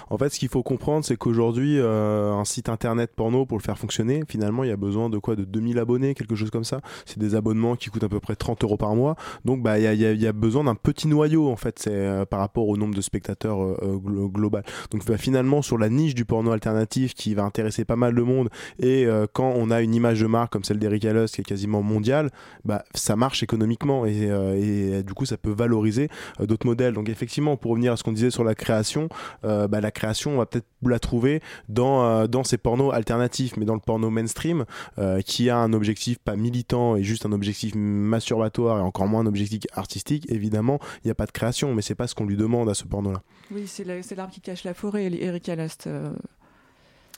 [SPEAKER 6] En fait, ce qu'il faut comprendre, c'est qu'aujourd'hui, euh, un site internet porno, pour le faire fonctionner, finalement, il y a besoin de quoi? De 2000 abonnés, quelque chose comme ça? C'est des abonnements qui coûtent à peu près 30 euros par mois. Donc, bah, il y a, y a- y a besoin d'un petit noyau, en fait, c'est euh, par rapport au nombre de spectateurs euh, euh, glo- global. Donc, bah, finalement, sur la niche du porno alternatif qui va intéresser pas mal de monde, et quand on a une image de marque comme celle d'Eric Lust qui est quasiment mondiale, bah, ça marche économiquement et, et, du coup, ça peut valoriser d'autres modèles. Donc effectivement, pour revenir à ce qu'on disait sur la création, euh, bah, la création, on va peut-être la trouver dans, euh, dans ces pornos alternatifs, mais dans le porno mainstream, euh, qui a un objectif pas militant et juste un objectif masturbatoire et encore moins un objectif artistique, évidemment, il n'y a pas de création, mais c'est pas ce qu'on lui demande à ce porno-là.
[SPEAKER 7] Oui, c'est la- c'est l'arbre qui cache la forêt, Erika Lust.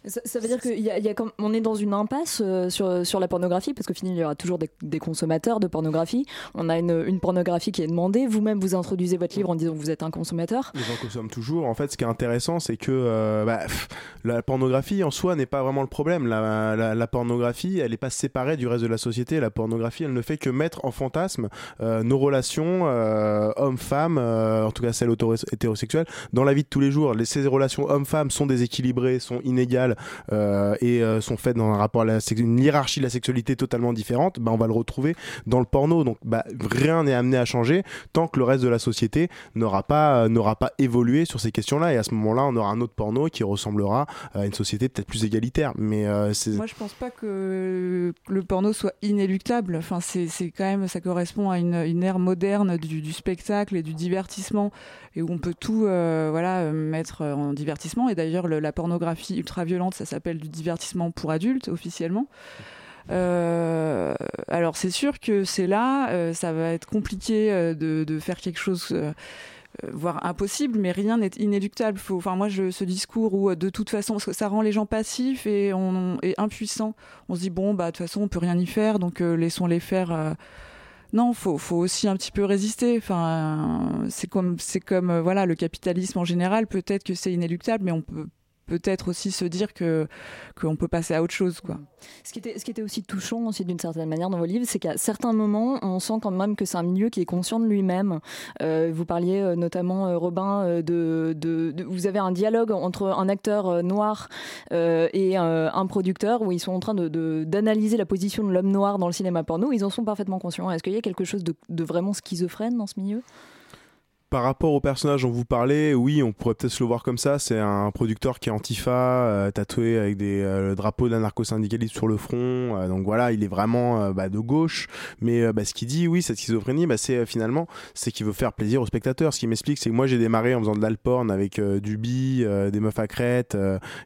[SPEAKER 8] Ça, veut dire qu'on est dans une impasse euh, sur, sur la pornographie, parce qu'au final, il y aura toujours des, consommateurs de pornographie. On a une, une pornographie qui est demandée. Vous-même, vous introduisez votre livre en disant que vous êtes un consommateur.
[SPEAKER 6] Les gens consomment toujours. En fait, ce qui est intéressant, c'est que euh, bah, la pornographie en soi n'est pas vraiment le problème. La, la- pornographie, elle n'est pas séparée du reste de la société. La pornographie, elle ne fait que mettre en fantasme euh, nos relations hommes-femmes, en tout cas celles hétérosexuelles, dans la vie de tous les jours. Les, ces relations hommes-femmes sont déséquilibrées, sont inégales euh, et euh, sont faites dans un rapport à une hiérarchie de la sexualité totalement différente. Bah, on va le retrouver dans le porno. Donc, bah, rien n'est amené à changer tant que le reste de la société n'aura pas, euh, n'aura pas évolué sur ces questions-là. Et à ce moment-là, on aura un autre porno qui ressemblera à une société peut-être plus égalitaire. Mais.
[SPEAKER 7] Moi, je pense pas que le porno soit inéluctable. Enfin, c'est quand même, ça correspond à une, ère moderne du, spectacle et du divertissement, et où on peut tout, voilà, mettre en divertissement. Et d'ailleurs, le- la pornographie ça s'appelle du divertissement pour adultes officiellement. Euh, alors c'est sûr que c'est là, euh, ça va être compliqué euh, de, faire quelque chose, voire impossible, mais rien n'est inéluctable. Enfin moi, ce discours où de toute façon, ça rend les gens passifs et, on, et impuissants. On se dit bon bah de toute façon on peut rien y faire, donc euh, laissons-les faire. Non, faut, faut aussi un petit peu résister. Enfin, c'est comme, c'est comme voilà le capitalisme en général. Peut-être que c'est inéluctable, mais on peut peut-être aussi se dire que qu'on peut passer à autre chose, quoi.
[SPEAKER 8] Ce qui était, aussi touchant aussi d'une certaine manière dans vos livres, c'est qu'à certains moments, on sent quand même que c'est un milieu qui est conscient de lui-même. Euh, vous parliez euh, notamment, euh, Robin, de, de, Vous avez un dialogue entre un acteur noir et euh, un producteur où ils sont en train de- d'analyser la position de l'homme noir dans le cinéma porno. Ils en sont parfaitement conscients. Est-ce qu'il y a quelque chose de, de vraiment schizophrène dans ce milieu?
[SPEAKER 6] Par rapport au personnage dont vous parlez, oui, on pourrait peut-être le voir comme ça. C'est un producteur qui est antifa, euh, tatoué avec des, euh, le drapeau d'un sur le front. Euh, donc voilà, il est vraiment euh, bah, de gauche. Mais euh, bah, ce qu'il dit, oui, cette schizophrénie, bah, c'est finalement, c'est qu'il veut faire plaisir aux spectateurs. Ce qui m'explique, c'est que moi j'ai démarré en faisant de l'alporn avec du bi, des meufs à crête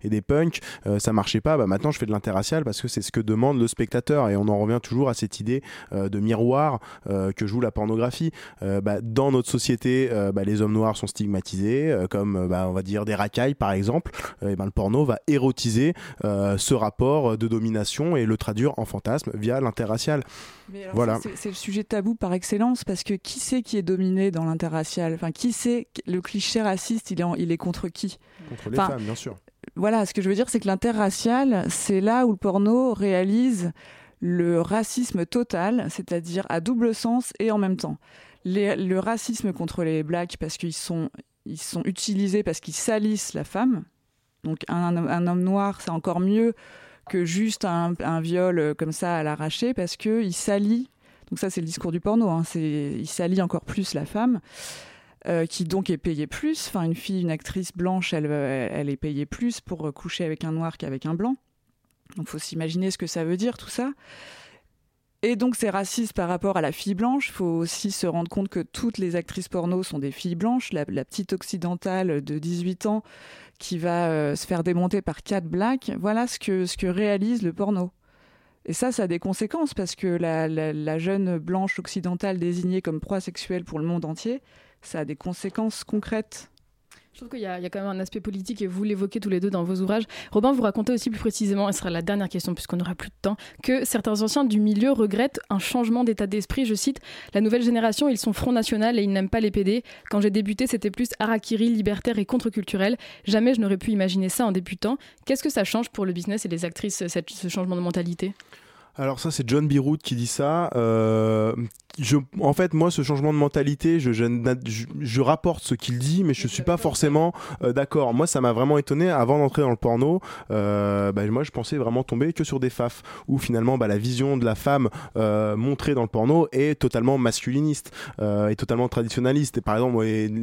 [SPEAKER 6] et des punks. Ça marchait pas. Maintenant, je fais de l'interracial parce que c'est ce que demande le spectateur. Et on en revient toujours à cette idée de miroir que joue la pornographie. Dans notre société, euh, bah, les hommes noirs sont stigmatisés, euh, comme euh, bah, on va dire des racailles par exemple. Et ben, le porno va érotiser ce rapport de domination et le traduire en fantasme via l'interracial. Voilà.
[SPEAKER 7] C'est c'est le sujet tabou par excellence parce que qui c'est qui est dominé dans l'interracial? Enfin, qui c'est le cliché raciste Il est, en- il est contre qui?
[SPEAKER 6] Contre les
[SPEAKER 7] Enfin,
[SPEAKER 6] femmes, bien sûr.
[SPEAKER 7] Voilà, ce que je veux dire, c'est que l'interracial, c'est là où le porno réalise le racisme total, c'est-à-dire à double sens et en même temps. Le racisme contre les blacks parce qu'ils sont, utilisés parce qu'ils salissent la femme. Donc un, homme noir, c'est encore mieux que juste un, viol euh, comme ça à l'arraché parce qu'il salit. Donc ça, c'est le discours du porno. Hein, il salit encore plus la femme. euh, qui donc est payée plus. Enfin, une fille, une actrice blanche, elle, euh, est payée plus pour coucher avec un noir qu'avec un blanc. Donc, faut s'imaginer ce que ça veut dire tout ça. Et donc, c'est raciste par rapport à la fille blanche. Il faut aussi se rendre compte que toutes les actrices porno sont des filles blanches. La, petite occidentale de 18 ans qui va euh, se faire démonter par quatre blacks, voilà ce que, ce que réalise le porno. Et ça, ça a des conséquences parce que la, la- la jeune blanche occidentale désignée comme proie sexuelle pour le monde entier, ça a des conséquences concrètes.
[SPEAKER 2] Je trouve qu'il y, a quand même un aspect politique et vous l'évoquez tous les deux dans vos ouvrages. Robin, vous racontez aussi plus précisément, et ce sera la dernière question puisqu'on n'aura plus de temps, que certains anciens du milieu regrettent un changement d'état d'esprit. Je cite La nouvelle génération, ils sont Front National et ils n'aiment pas les PD. Quand j'ai débuté, c'était plus harakiri, libertaire et contre-culturel. Jamais je n'aurais pu imaginer ça en débutant. Qu'est-ce que ça change pour le business et les actrices, cette- ce changement de mentalité?
[SPEAKER 6] Alors ça c'est John Birout qui dit ça. Euh, je, en fait moi ce changement de mentalité, je, je, je- je rapporte ce qu'il dit, mais je suis pas forcément euh, d'accord. Moi ça m'a vraiment étonné avant d'entrer dans le porno. euh, bah, moi je pensais vraiment tomber que sur des faf où finalement bah, la vision de la femme euh, montrée dans le porno est totalement masculiniste euh, et totalement traditionnaliste. Et par exemple,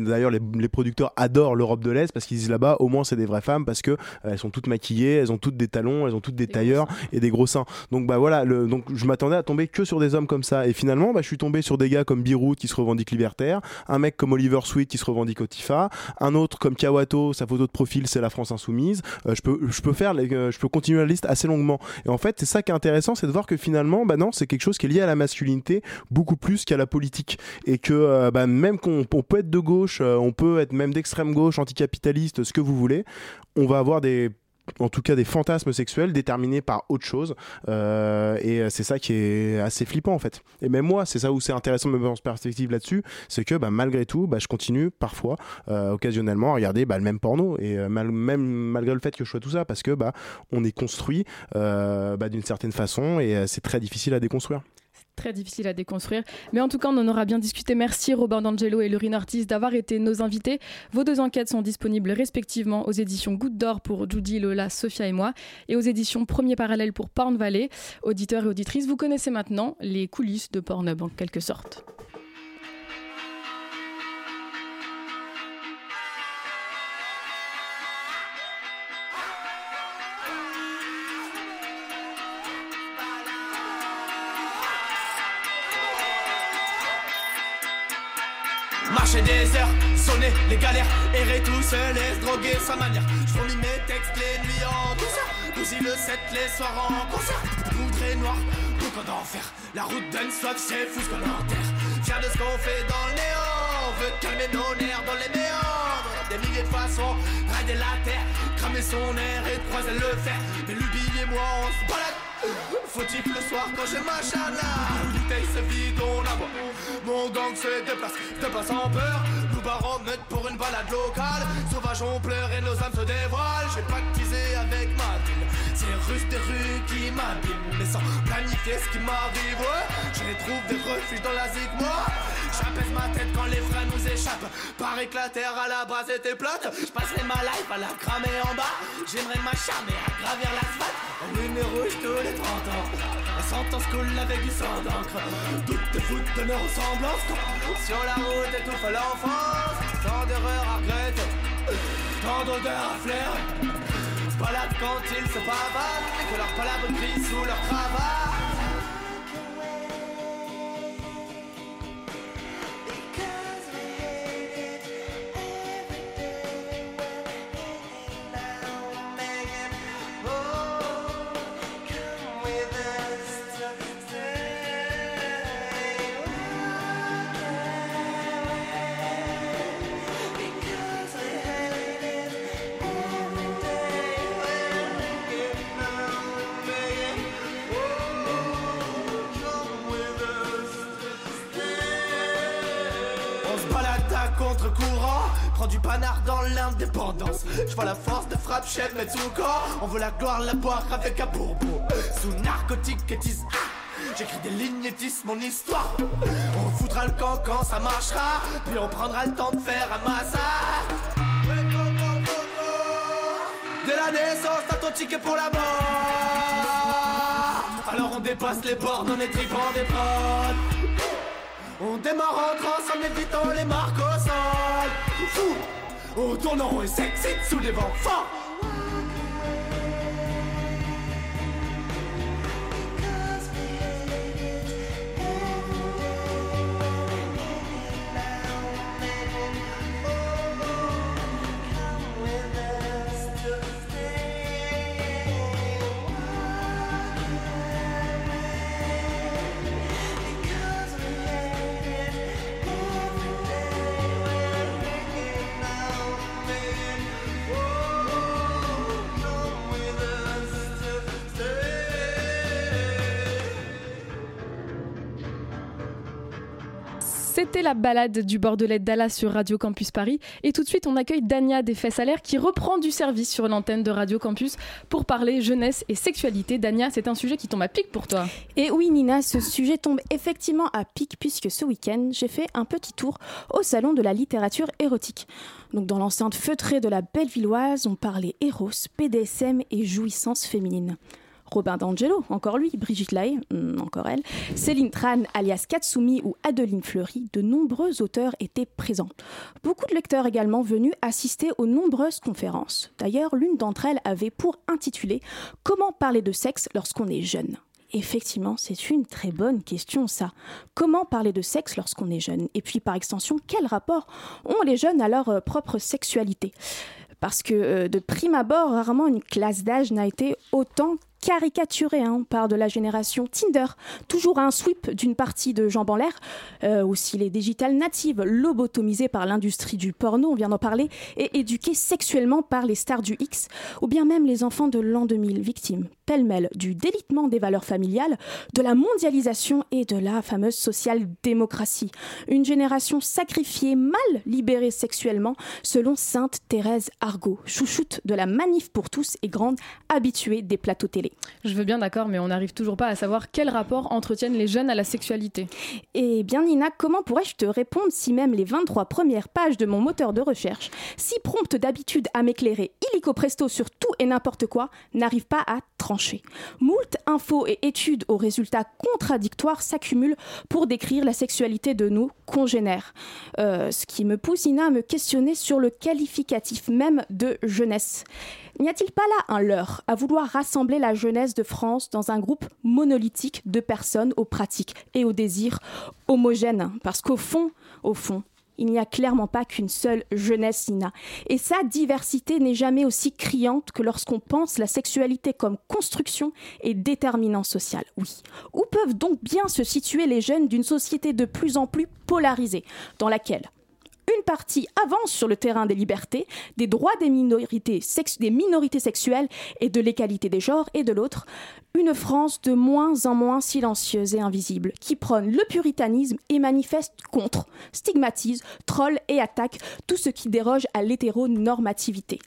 [SPEAKER 6] d'ailleurs les, les producteurs adorent l'Europe de l'Est parce qu'ils disent là-bas au moins c'est des vraies femmes parce que euh, elles sont toutes maquillées, elles ont toutes des talons, elles ont toutes des tailleurs et des gros seins. Donc bah voilà, le, donc je m'attendais à tomber que sur des hommes comme ça. Et finalement, bah, je suis tombé sur des gars comme Birout qui se revendique libertaire, un mec comme Oliver Sweet qui se revendique Otifa, un autre comme Kawato, sa photo de profil c'est la France insoumise. Euh, je peux je peux faire euh, je peux continuer la liste assez longuement. Et en fait, c'est ça qui est intéressant, c'est de voir que finalement, bah non, c'est quelque chose qui est lié à la masculinité beaucoup plus qu'à la politique. Et que euh, bah, même qu'on on peut être de gauche, on peut être même d'extrême gauche, anticapitaliste, ce que vous voulez, on va avoir des en tout cas des fantasmes sexuels déterminés par autre chose. Euh, et c'est ça qui est assez flippant en fait. Et même moi c'est ça où c'est intéressant de me mettre en perspective là-dessus c'est que bah, malgré tout bah, je continue parfois euh, occasionnellement à regarder bah, le même porno. Et euh, même malgré le fait que je sois tout ça parce que bah, on est construit euh, bah, d'une certaine façon et euh, c'est très difficile à déconstruire
[SPEAKER 2] Très difficile à déconstruire. Mais en tout cas, on en aura bien discuté. Merci Robin D'Angelo et Laurine Ortiz d'avoir été nos invités. Vos deux enquêtes sont disponibles respectivement aux éditions Goutte d'Or pour Judy, Lola, Sophia et moi et aux éditions Premier Parallèle pour Porn Valley. Auditeurs et auditrices, vous connaissez maintenant les coulisses de Pornhub en quelque sorte.
[SPEAKER 10] Marcher des heures, sonner les galères, errer tout seul et se droguer sa manière. Je fournis mes textes les nuits en douceur, bousille le 7 les soirs en concert. Poudre noir, beaucoup d'enfer. La route donne soif, c'est fou ce qu'on enterre. Fier de ce qu'on fait dans le néant, veut calmer nos nerfs dans les méandres. Des milliers de façons, rider la terre, cramer son air et croiser le fer. Mais l'ubile et moi on se balade. Fautif le soir quand j'ai ma chala Se vide, on la boit Mon gang se déplace, de pas sans peur. Nous barons meute pour une balade locale. Sauvage on pleure et nos âmes se dévoilent. J'ai pactisé avec ma ville. C'est russe des rues qui m'abîment. Mais sans planifier ce qui m'arrive ouais. Je trouve des refuges dans la zig moi. J'apaise ma tête quand les freins nous échappent. Paraît que la terre à la base était plate. Je passerai ma life à la cramer en bas. J'aimerais m'acharner à gravir l'asphalte. En lumière rouge tous les 30 ans. La sentence coule avec du sang d'encre. Toutes tes foutes de nos ressemblances Sur la route étouffe l'enfance. Tant d'erreurs à regretter. Tant d'odeurs à flair Se baladent quand ils se pavanent Que leurs palabres crient sous leur cravate contre-courant, prend du panard dans l'indépendance. Je vois la force de frappe chef Metsuko. On veut la gloire, la boire avec un bourbon. Sous narcotique et tisse. Ah J'écris des lignes et tisse mon histoire. On foutra le camp quand ça marchera. Puis on prendra le temps de faire un massacre. Dès la naissance, t'as ton ticket pour la mort. Alors on dépasse les bornes, on est tripant des prods. On démarre en transe en évitant les marques au sol. Fou, on tourne en rond et s'excite sous des vents forts.
[SPEAKER 2] C'était la balade du Bordelais Dallas sur Radio Campus Paris. Et tout de suite, on accueille Dania des Fesses à l'air qui reprend du service sur l'antenne de Radio Campus pour parler jeunesse et sexualité. Dania, c'est un sujet qui tombe à pic pour toi.
[SPEAKER 11] Et oui, Nina, ce sujet tombe effectivement à pic puisque ce week-end, j'ai fait un petit tour au salon de la littérature érotique. Donc, dans l'enceinte feutrée de la Bellevilloise, on parlait Eros, BDSM et jouissance féminine. Robin D'Angelo, encore lui, Brigitte Lahaye, hmm, encore elle, Céline Tran, alias Katsumi ou Adeline Fleury, de nombreux auteurs étaient présents. Beaucoup de lecteurs également venus assister aux nombreuses conférences. D'ailleurs, l'une d'entre elles avait pour intitulé Comment parler de sexe lorsqu'on est jeune Effectivement, c'est une très bonne question, ça. Comment parler de sexe lorsqu'on est jeune? Et puis, par extension, quel rapport ont les jeunes à leur euh, propre sexualité? Parce que, euh, de prime abord, rarement une classe d'âge n'a été autant caricaturée. hein. Parle de la génération Tinder, toujours un sweep d'une partie de jambes en l'air. Euh, aussi les digital natives, lobotomisées par l'industrie du porno, on vient d'en parler, et éduquées sexuellement par les stars du X, ou bien même les enfants de l'an 2000, victimes pêle-mêle du délitement des valeurs familiales, de la mondialisation et de la fameuse social-démocratie. Une génération sacrifiée, mal libérée sexuellement, selon Sainte Thérèse Argot, chouchoute de la manif pour tous et grande habituée des plateaux télé.
[SPEAKER 2] Je veux bien d'accord, mais on n'arrive toujours pas à savoir quel rapport entretiennent les jeunes à la sexualité.
[SPEAKER 11] Eh bien Nina, comment pourrais-je te répondre si même les 23 premières pages de mon moteur de recherche, si promptes d'habitude à m'éclairer illico presto sur tout et n'importe quoi, n'arrivent pas à trancher? Moult infos et études aux résultats contradictoires s'accumulent pour décrire la sexualité de nos congénères. Euh, ce qui me pousse Nina à me questionner sur le qualificatif même de jeunesse. N'y a-t-il pas là un leurre à vouloir rassembler la jeunesse de France dans un groupe monolithique de personnes aux pratiques et aux désirs homogènes? Parce qu'au fond, au fond, il n'y a clairement pas qu'une seule jeunesse, Nina. Et sa diversité n'est jamais aussi criante que lorsqu'on pense la sexualité comme construction et déterminant social. Oui. Où peuvent donc bien se situer les jeunes d'une société de plus en plus polarisée, dans laquelle une partie avance sur le terrain des libertés, des droits des minorités, sexuelles et de l'égalité des genres, et de l'autre, une France de moins en moins silencieuse et invisible, qui prône le puritanisme et manifeste contre, stigmatise, troll et attaque tout ce qui déroge à l'hétéronormativité.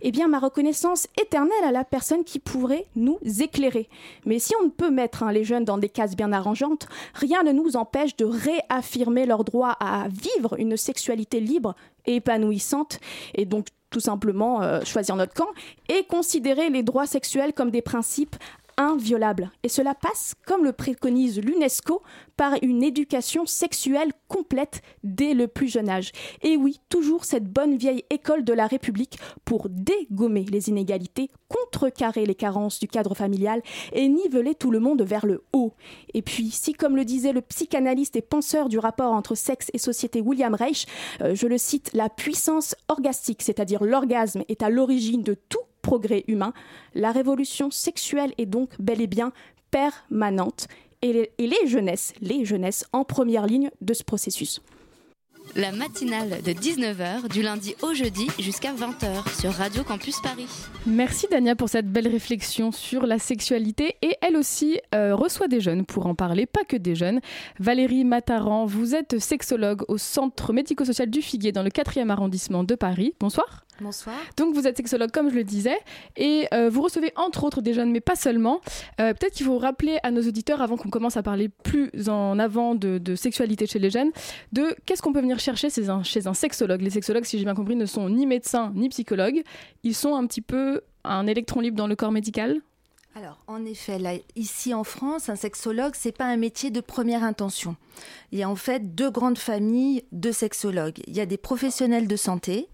[SPEAKER 11] Eh bien, ma reconnaissance éternelle à la personne qui pourrait nous éclairer. Mais si on ne peut mettre hein, les jeunes dans des cases bien arrangeantes, rien ne nous empêche de réaffirmer leur droit à vivre une sexualité libre et épanouissante, et donc tout simplement euh, choisir notre camp, et considérer les droits sexuels comme des principes inviolables. Et cela passe, comme le préconise l'UNESCO, par une éducation sexuelle complète dès le plus jeune âge. Et oui, toujours cette bonne vieille école de la République pour dégommer les inégalités, contrecarrer les carences du cadre familial et niveler tout le monde vers le haut. Et puis, si comme le disait le psychanalyste et penseur du rapport entre sexe et société William Reich, euh, je le cite, la puissance orgastique, c'est-à-dire l'orgasme, est à l'origine de tout progrès humain, la révolution sexuelle est donc bel et bien permanente et les, et les jeunesses, les jeunesses en première ligne de ce processus.
[SPEAKER 1] La matinale de 19h du lundi au jeudi jusqu'à 20h sur Radio Campus Paris.
[SPEAKER 2] Merci Dania pour cette belle réflexion sur la sexualité et elle aussi euh, reçoit des jeunes pour en parler, pas que des jeunes. Valérie Mataran, vous êtes sexologue au centre médico-social du Figuier dans le 4e arrondissement de Paris. Bonsoir.
[SPEAKER 12] Bonsoir.
[SPEAKER 2] Donc vous êtes sexologue comme je le disais et euh, vous recevez entre autres des jeunes mais pas seulement. Euh, Peut-être qu'il faut rappeler à nos auditeurs avant qu'on commence à parler plus en avant de, de sexualité chez les jeunes de qu'est-ce qu'on peut venir chercher chez un, chez un sexologue. Les sexologues si j'ai bien compris ne sont ni médecins ni psychologues. Ils sont un petit peu un électron libre dans le corps médical.
[SPEAKER 12] Alors, en effet, là, ici en France, un sexologue, c'est pas un métier de première intention. Il y a en fait deux grandes familles de sexologues. Il y a des professionnels de santé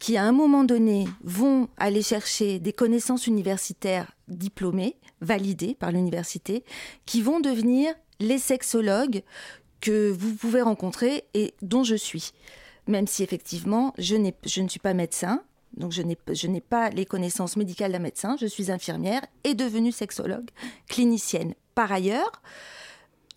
[SPEAKER 12] qui, à un moment donné, vont aller chercher des connaissances universitaires diplômées, validées par l'université, qui vont devenir les sexologues que vous pouvez rencontrer et dont je suis. Même si effectivement, je, ne suis pas médecin, donc je n'ai pas les connaissances médicales d'un médecin, je suis infirmière et devenue sexologue clinicienne. Par ailleurs,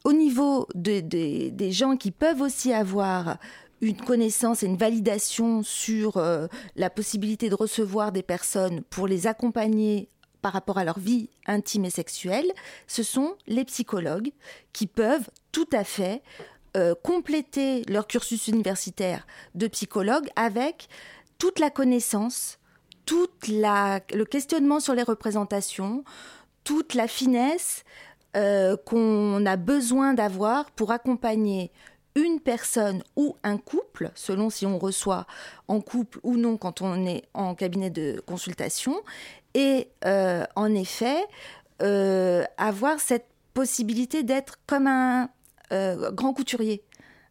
[SPEAKER 12] au niveau de- de- des gens qui peuvent aussi avoir une connaissance et une validation sur euh, la possibilité de recevoir des personnes pour les accompagner par rapport à leur vie intime et sexuelle, ce sont les psychologues qui peuvent tout à fait euh, compléter leur cursus universitaire de psychologue avec toute la connaissance, toute la, le questionnement sur les représentations, toute la finesse euh, qu'on a besoin d'avoir pour accompagner une personne ou un couple, selon si on reçoit en couple ou non quand on est en cabinet de consultation, et euh, en effet euh, avoir cette possibilité d'être comme un euh, grand couturier.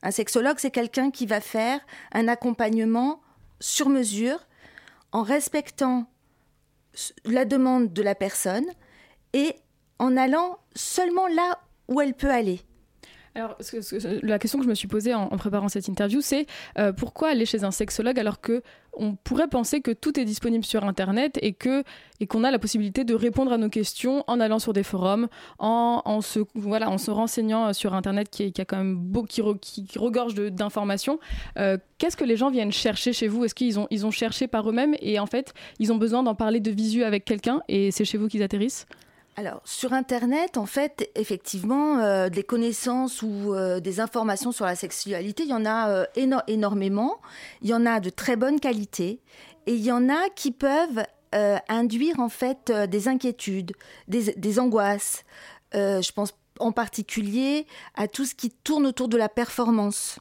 [SPEAKER 12] Un sexologue, c'est quelqu'un qui va faire un accompagnement sur mesure en respectant la demande de la personne et en allant seulement là où elle peut aller.
[SPEAKER 2] Alors, la question que je me suis posée en, préparant cette interview, c'est euh, pourquoi aller chez un sexologue alors que on pourrait penser que tout est disponible sur Internet et que et qu'on a la possibilité de répondre à nos questions en allant sur des forums, en, en se voilà, en se renseignant euh, sur Internet qui, a quand même qui, re- qui- qui regorge d'informations. Euh, Qu'est-ce que les gens viennent chercher chez vous? Est-ce qu'ils ont ils ont cherché par eux-mêmes et en fait ils ont besoin d'en parler de visu avec quelqu'un et c'est chez vous qu'ils atterrissent?
[SPEAKER 12] Alors, sur Internet, en fait, effectivement, euh, des connaissances ou euh, des informations sur la sexualité, il y en a euh, éno- énormément. Il y en a de très bonne qualité. Et il y en a qui peuvent induire, en fait, des inquiétudes, des, angoisses. Je pense en particulier à tout ce qui tourne autour de la performance.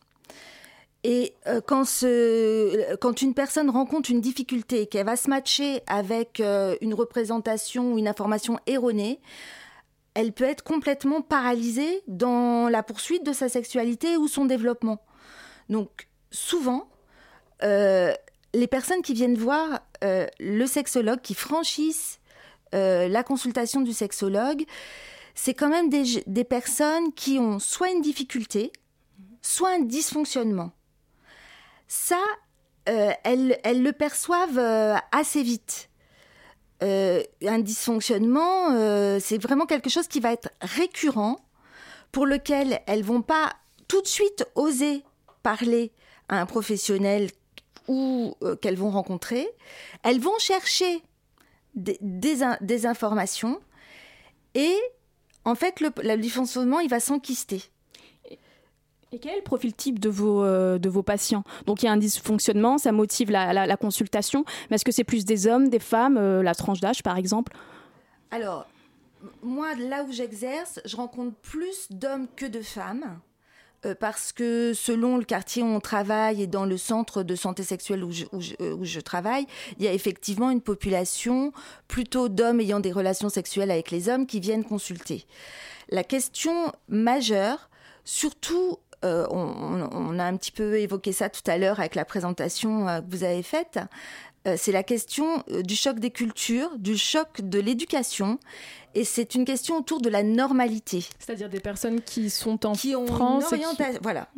[SPEAKER 12] Et euh, quand, une personne rencontre une difficulté, qu'elle va se matcher avec euh, une représentation ou une information erronée, elle peut être complètement paralysée dans la poursuite de sa sexualité ou son développement. Donc souvent, euh, les personnes qui viennent voir le sexologue, qui franchissent la consultation du sexologue, c'est quand même des personnes qui ont soit une difficulté, soit un dysfonctionnement. Ça, euh, elles, le perçoivent euh, assez vite. Euh, un dysfonctionnement, c'est vraiment quelque chose qui va être récurrent, pour lequel elles vont pas tout de suite oser parler à un professionnel ou qu'elles vont rencontrer. Elles vont chercher des informations et en fait, le, le dysfonctionnement, il va s'enquister.
[SPEAKER 11] Et quel est le profil type de vos, euh, de vos patients? Donc il y a un dysfonctionnement, ça motive la, consultation, mais est-ce que c'est plus des hommes, des femmes, euh, la tranche d'âge par exemple?
[SPEAKER 12] Alors, moi, là où j'exerce, je rencontre plus d'hommes que de femmes. euh, parce que selon le quartier où on travaille et dans le centre de santé sexuelle où je travaille, il y a effectivement une population plutôt d'hommes ayant des relations sexuelles avec les hommes qui viennent consulter. La question majeure, surtout, euh, on, a un petit peu évoqué ça tout à l'heure avec la présentation euh, que vous avez faite, euh, c'est la question du choc des cultures, du choc de l'éducation, et c'est une question autour de la normalité.
[SPEAKER 2] C'est-à-dire des personnes qui sont en
[SPEAKER 12] qui ont
[SPEAKER 2] France
[SPEAKER 12] une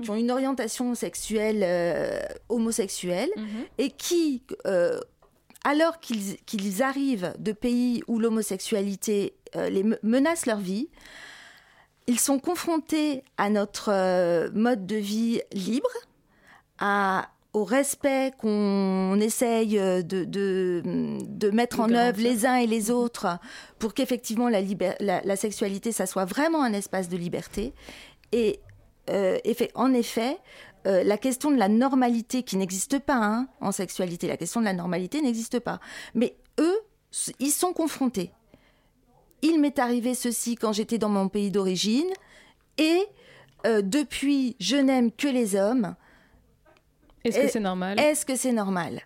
[SPEAKER 2] qui-
[SPEAKER 12] ont une orientation sexuelle homosexuelle et qui, alors qu'ils arrivent de pays où l'homosexualité les me- menace leur vie, ils sont confrontés à notre euh, mode de vie libre, à, au respect qu'on essaye euh, de, de, de mettre en œuvre les uns et les autres pour qu'effectivement la, la, la sexualité, ça soit vraiment un espace de liberté. Et euh, en effet, euh, la question de la normalité qui n'existe pas hein, en sexualité, la question de la normalité n'existe pas. Mais eux, ils sont confrontés. Il m'est arrivé ceci quand j'étais dans mon pays d'origine, et euh, depuis, je n'aime que les hommes.
[SPEAKER 2] Est-ce que c'est normal?
[SPEAKER 12] Est-ce que c'est normal?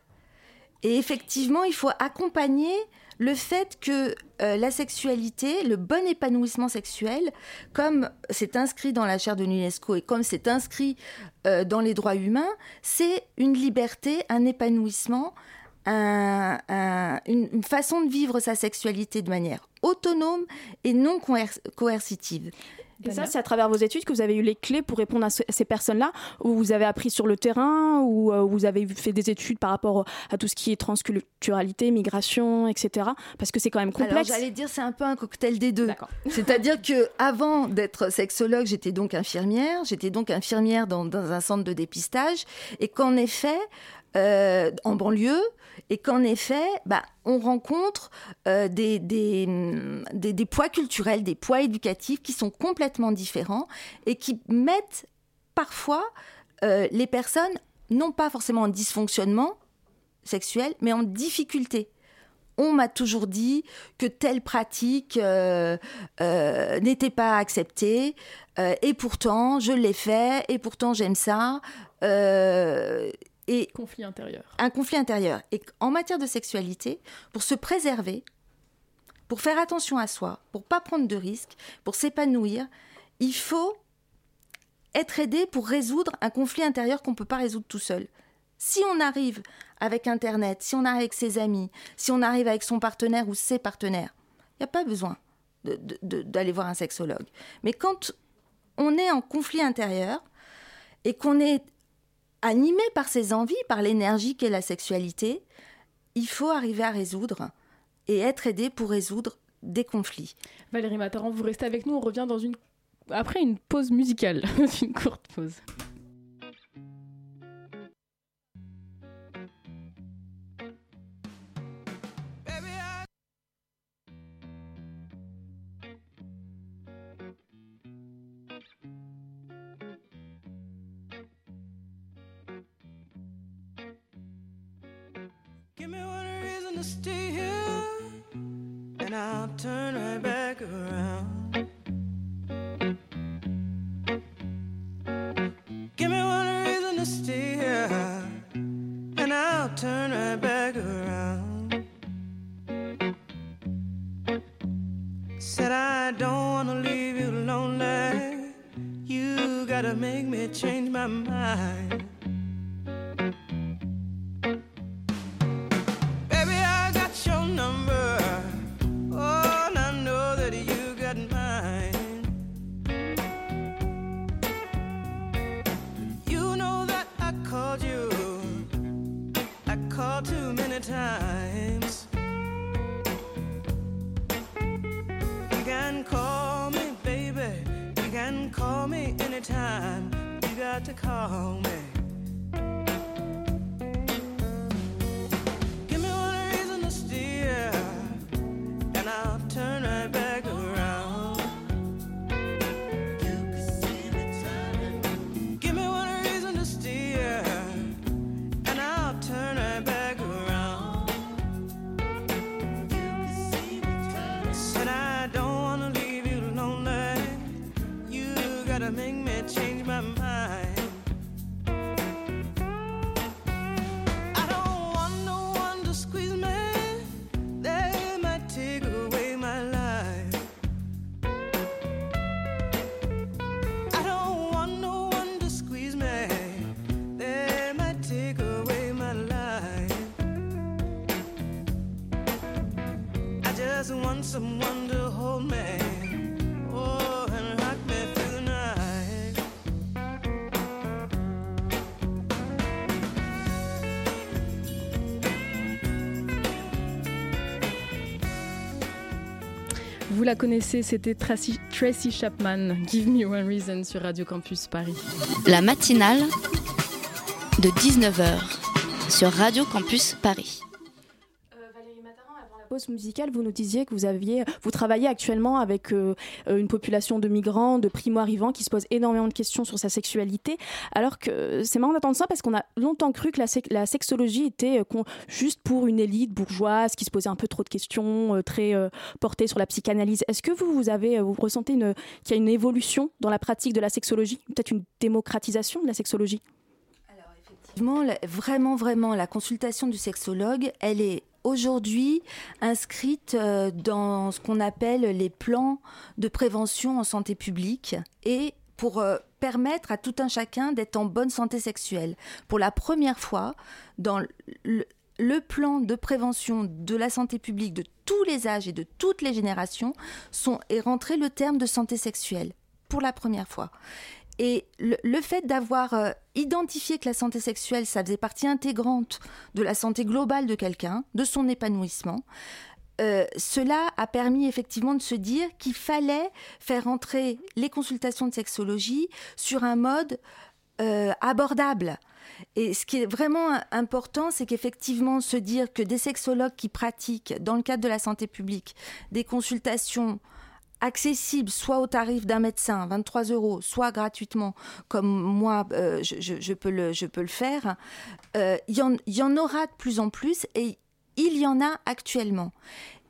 [SPEAKER 12] Et effectivement, il faut accompagner le fait que euh, la sexualité, le bon épanouissement sexuel, comme c'est inscrit dans la chaire de l'UNESCO et comme c'est inscrit euh, dans les droits humains, c'est une liberté, un épanouissement, un- un- une, une façon de vivre sa sexualité de manière autonome et non coer- coercitive.
[SPEAKER 11] Et ça, c'est à travers vos études que vous avez eu les clés pour répondre à ce- ces personnes-là, ou vous avez appris sur le terrain, ou euh, vous avez fait des études par rapport à tout ce qui est transculturalité, migration, etc. Parce que c'est quand même
[SPEAKER 12] Alors
[SPEAKER 11] complexe.
[SPEAKER 12] j'allais dire c'est un peu un cocktail des deux. C'est-à-dire que avant d'être sexologue, j'étais donc infirmière. J'étais donc infirmière dans, dans un centre de dépistage et qu'en effet, euh, en banlieue, et qu'en effet, bah, on rencontre euh, des, hum, des, des poids culturels, des poids éducatifs qui sont complètement différents et qui mettent parfois, euh, les personnes non pas forcément en dysfonctionnement sexuel, mais en difficulté. On m'a toujours dit que telle pratique n'était pas acceptée, et pourtant je l'ai fait, et pourtant j'aime ça. Et
[SPEAKER 2] conflit intérieur.
[SPEAKER 12] Un conflit intérieur. Et en matière de sexualité, pour se préserver, pour faire attention à soi, pour pas prendre de risques, pour s'épanouir, il faut être aidé pour résoudre un conflit intérieur qu'on ne peut pas résoudre tout seul. Si on arrive avec Internet, si on arrive avec ses amis, si on arrive avec son partenaire ou ses partenaires, il n'y a pas besoin d'aller voir un sexologue. Mais quand on est en conflit intérieur et qu'on est animé par ses envies, par l'énergie qu'est la sexualité, il faut arriver à résoudre et être aidé pour résoudre des conflits.
[SPEAKER 2] Valérie Mataran, vous restez avec nous, on revient dans une... après une pause musicale, une courte pause.
[SPEAKER 13] Right back around. Give me one reason to stay here, and I'll turn right back around. Said I don't wanna leave you lonely. You gotta make me change my mind.
[SPEAKER 2] Vous la connaissez, c'était Tracy, Chapman, Give Me One Reason sur Radio Campus Paris.
[SPEAKER 1] La matinale de 19h sur Radio Campus Paris.
[SPEAKER 11] Pause musicale, vous nous disiez que vous aviez, vous travaillez actuellement avec euh, euh, une population de migrants, de primo-arrivants qui se posent énormément de questions sur sa sexualité. Alors que c'est marrant d'entendre ça parce qu'on a longtemps cru que la, sexologie était euh, juste pour une élite bourgeoise qui se posait un peu trop de questions, euh, très euh, portée sur la psychanalyse. Est-ce que vous, vous avez, euh, vous ressentez qu'il y a une évolution dans la pratique de la sexologie, peut-être une démocratisation de la sexologie?
[SPEAKER 12] Effectivement, vraiment, vraiment, la consultation du sexologue, elle est aujourd'hui inscrite euh, dans ce qu'on appelle les plans de prévention en santé publique et pour euh, permettre à tout un chacun d'être en bonne santé sexuelle. Pour la première fois, dans le, plan de prévention de la santé publique de tous les âges et de toutes les générations est rentré le terme de santé sexuelle pour la première fois. Et le, fait d'avoir euh, identifié que la santé sexuelle, ça faisait partie intégrante de la santé globale de quelqu'un, de son épanouissement, euh, cela a permis effectivement de se dire qu'il fallait faire entrer les consultations de sexologie sur un mode euh, abordable. Et ce qui est vraiment important, c'est qu'effectivement, se dire que des sexologues qui pratiquent, dans le cadre de la santé publique, des consultations accessible soit au tarif d'un médecin, 23 euros, soit gratuitement, comme moi euh, je, peux le, faire, euh, il y, en, aura de plus en plus et il y en a actuellement.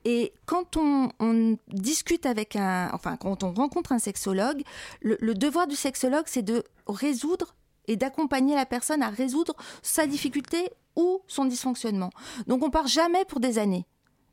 [SPEAKER 12] Et quand on, on discute avec un, enfin quand on rencontre un sexologue, le, le devoir du sexologue c'est de résoudre et d'accompagner la personne à résoudre sa difficulté ou son dysfonctionnement. Donc on part jamais pour des années.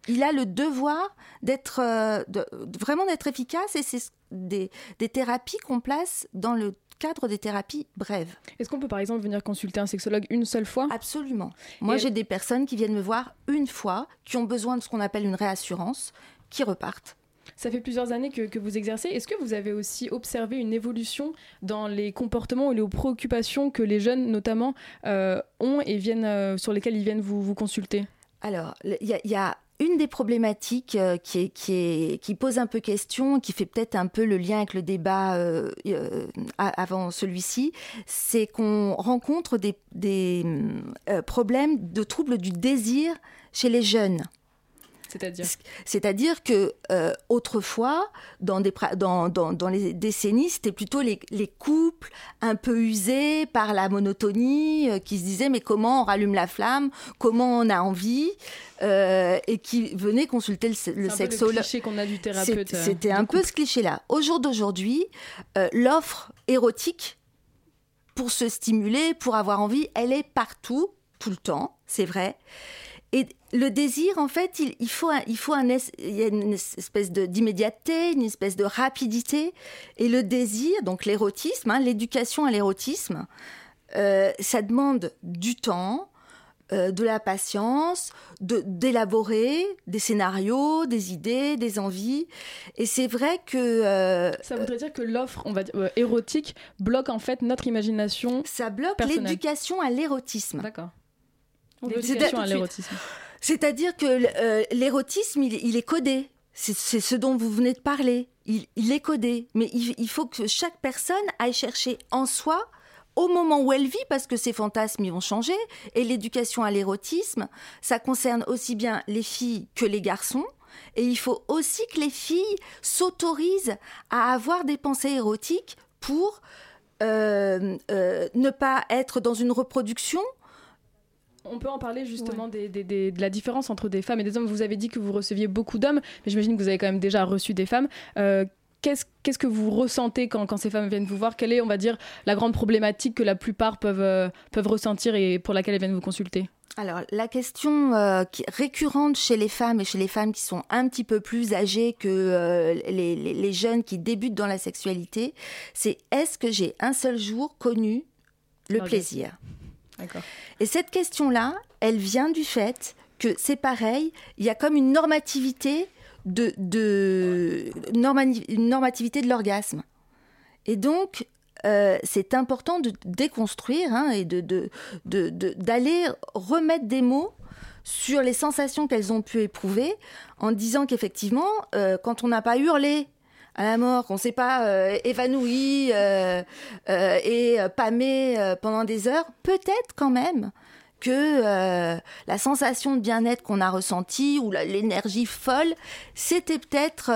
[SPEAKER 12] Il a le devoir d'être euh, de- vraiment d'être efficace et c'est ce- des, des thérapies qu'on place dans le cadre des thérapies brèves.
[SPEAKER 2] Est-ce qu'on peut par exemple venir consulter un sexologue une seule fois?
[SPEAKER 12] Absolument. Moi,
[SPEAKER 2] Et-
[SPEAKER 12] j'ai des personnes qui viennent me voir une fois, qui ont besoin de ce qu'on appelle une réassurance, qui repartent.
[SPEAKER 2] Ça fait plusieurs années que, que vous exercez. Est-ce que vous avez aussi observé une évolution dans les comportements ou les préoccupations que les jeunes, notamment, euh, ont et viennent, euh, sur lesquels ils viennent vous, vous consulter?
[SPEAKER 12] Alors, y, il y a une des problématiques euh, qui, pose un peu question, qui fait peut-être un peu le lien avec le débat euh, euh, avant celui-ci, c'est qu'on rencontre des, problèmes de troubles du désir chez les jeunes.
[SPEAKER 2] C'est-à-dire
[SPEAKER 12] C'est-à-dire que euh, autrefois, dans, des, pra- dans, dans, dans les décennies, c'était plutôt les, les couples un peu usés par la monotonie, euh, qui se disaient mais comment on rallume la flamme, comment on a envie, euh, et qui venaient consulter le, le
[SPEAKER 2] C'est
[SPEAKER 12] sexologue.
[SPEAKER 2] cliché qu'on a du thérapeute,
[SPEAKER 12] C'est- C'était un peu ce cliché-là. Au jour d'aujourd'hui, l'offre érotique pour se stimuler, pour avoir envie, elle est partout, tout le temps, c'est vrai. Et le désir, en fait, il, il faut, un, il faut un, es- il y a une espèce de- d'immédiateté, une espèce de rapidité. Et le désir, donc l'érotisme, hein, l'éducation à l'érotisme, euh, ça demande du temps, euh, de la patience, de- d'élaborer des scénarios, des idées, des envies. Et c'est vrai que... euh,
[SPEAKER 2] Ça voudrait dire que l'offre, on va dire, euh, érotique bloque en fait notre imagination.
[SPEAKER 12] Ça bloque l'éducation à l'érotisme.
[SPEAKER 2] D'accord.
[SPEAKER 12] C'est-
[SPEAKER 2] L'éducation à l'érotisme.
[SPEAKER 12] C'est-à-dire que euh, l'érotisme, il, est codé. C'est ce dont vous venez de parler. Il, est codé. Mais il, il faut que chaque personne aille chercher en soi au moment où elle vit, parce que ses fantasmes ils vont changer. Et l'éducation à l'érotisme, ça concerne aussi bien les filles que les garçons. Et il faut aussi que les filles s'autorisent à avoir des pensées érotiques pour euh, euh, ne pas être dans une reproduction
[SPEAKER 2] On peut en parler justement des, des- des- de la différence entre des femmes et des hommes. Vous avez dit que vous receviez beaucoup d'hommes, mais j'imagine que vous avez quand même déjà reçu des femmes. Euh, Qu'est-ce que vous ressentez quand, quand ces femmes viennent vous voir? Quelle est, on va dire, la grande problématique que la plupart peuvent, euh, peuvent ressentir et pour laquelle elles viennent vous consulter?
[SPEAKER 12] Alors, la question euh, qui récurrente chez les femmes et chez les femmes qui sont un petit peu plus âgées que euh, les, les- les jeunes qui débutent dans la sexualité, c'est est-ce que j'ai un seul jour connu le plaisir? Et cette question-là, elle vient du fait que c'est pareil, il y a comme une normativité de, de l'orgasme. Et donc, euh, c'est important de déconstruire hein, et de, de, de- d'aller remettre des mots sur les sensations qu'elles ont pu éprouver en disant qu'effectivement, euh, quand on n'a pas hurlé à la mort, qu'on ne s'est pas euh, évanoui euh, euh, et euh, pâmé euh, pendant des heures, peut-être quand même que euh, la sensation de bien-être qu'on a ressentie ou l'énergie folle, c'était peut-être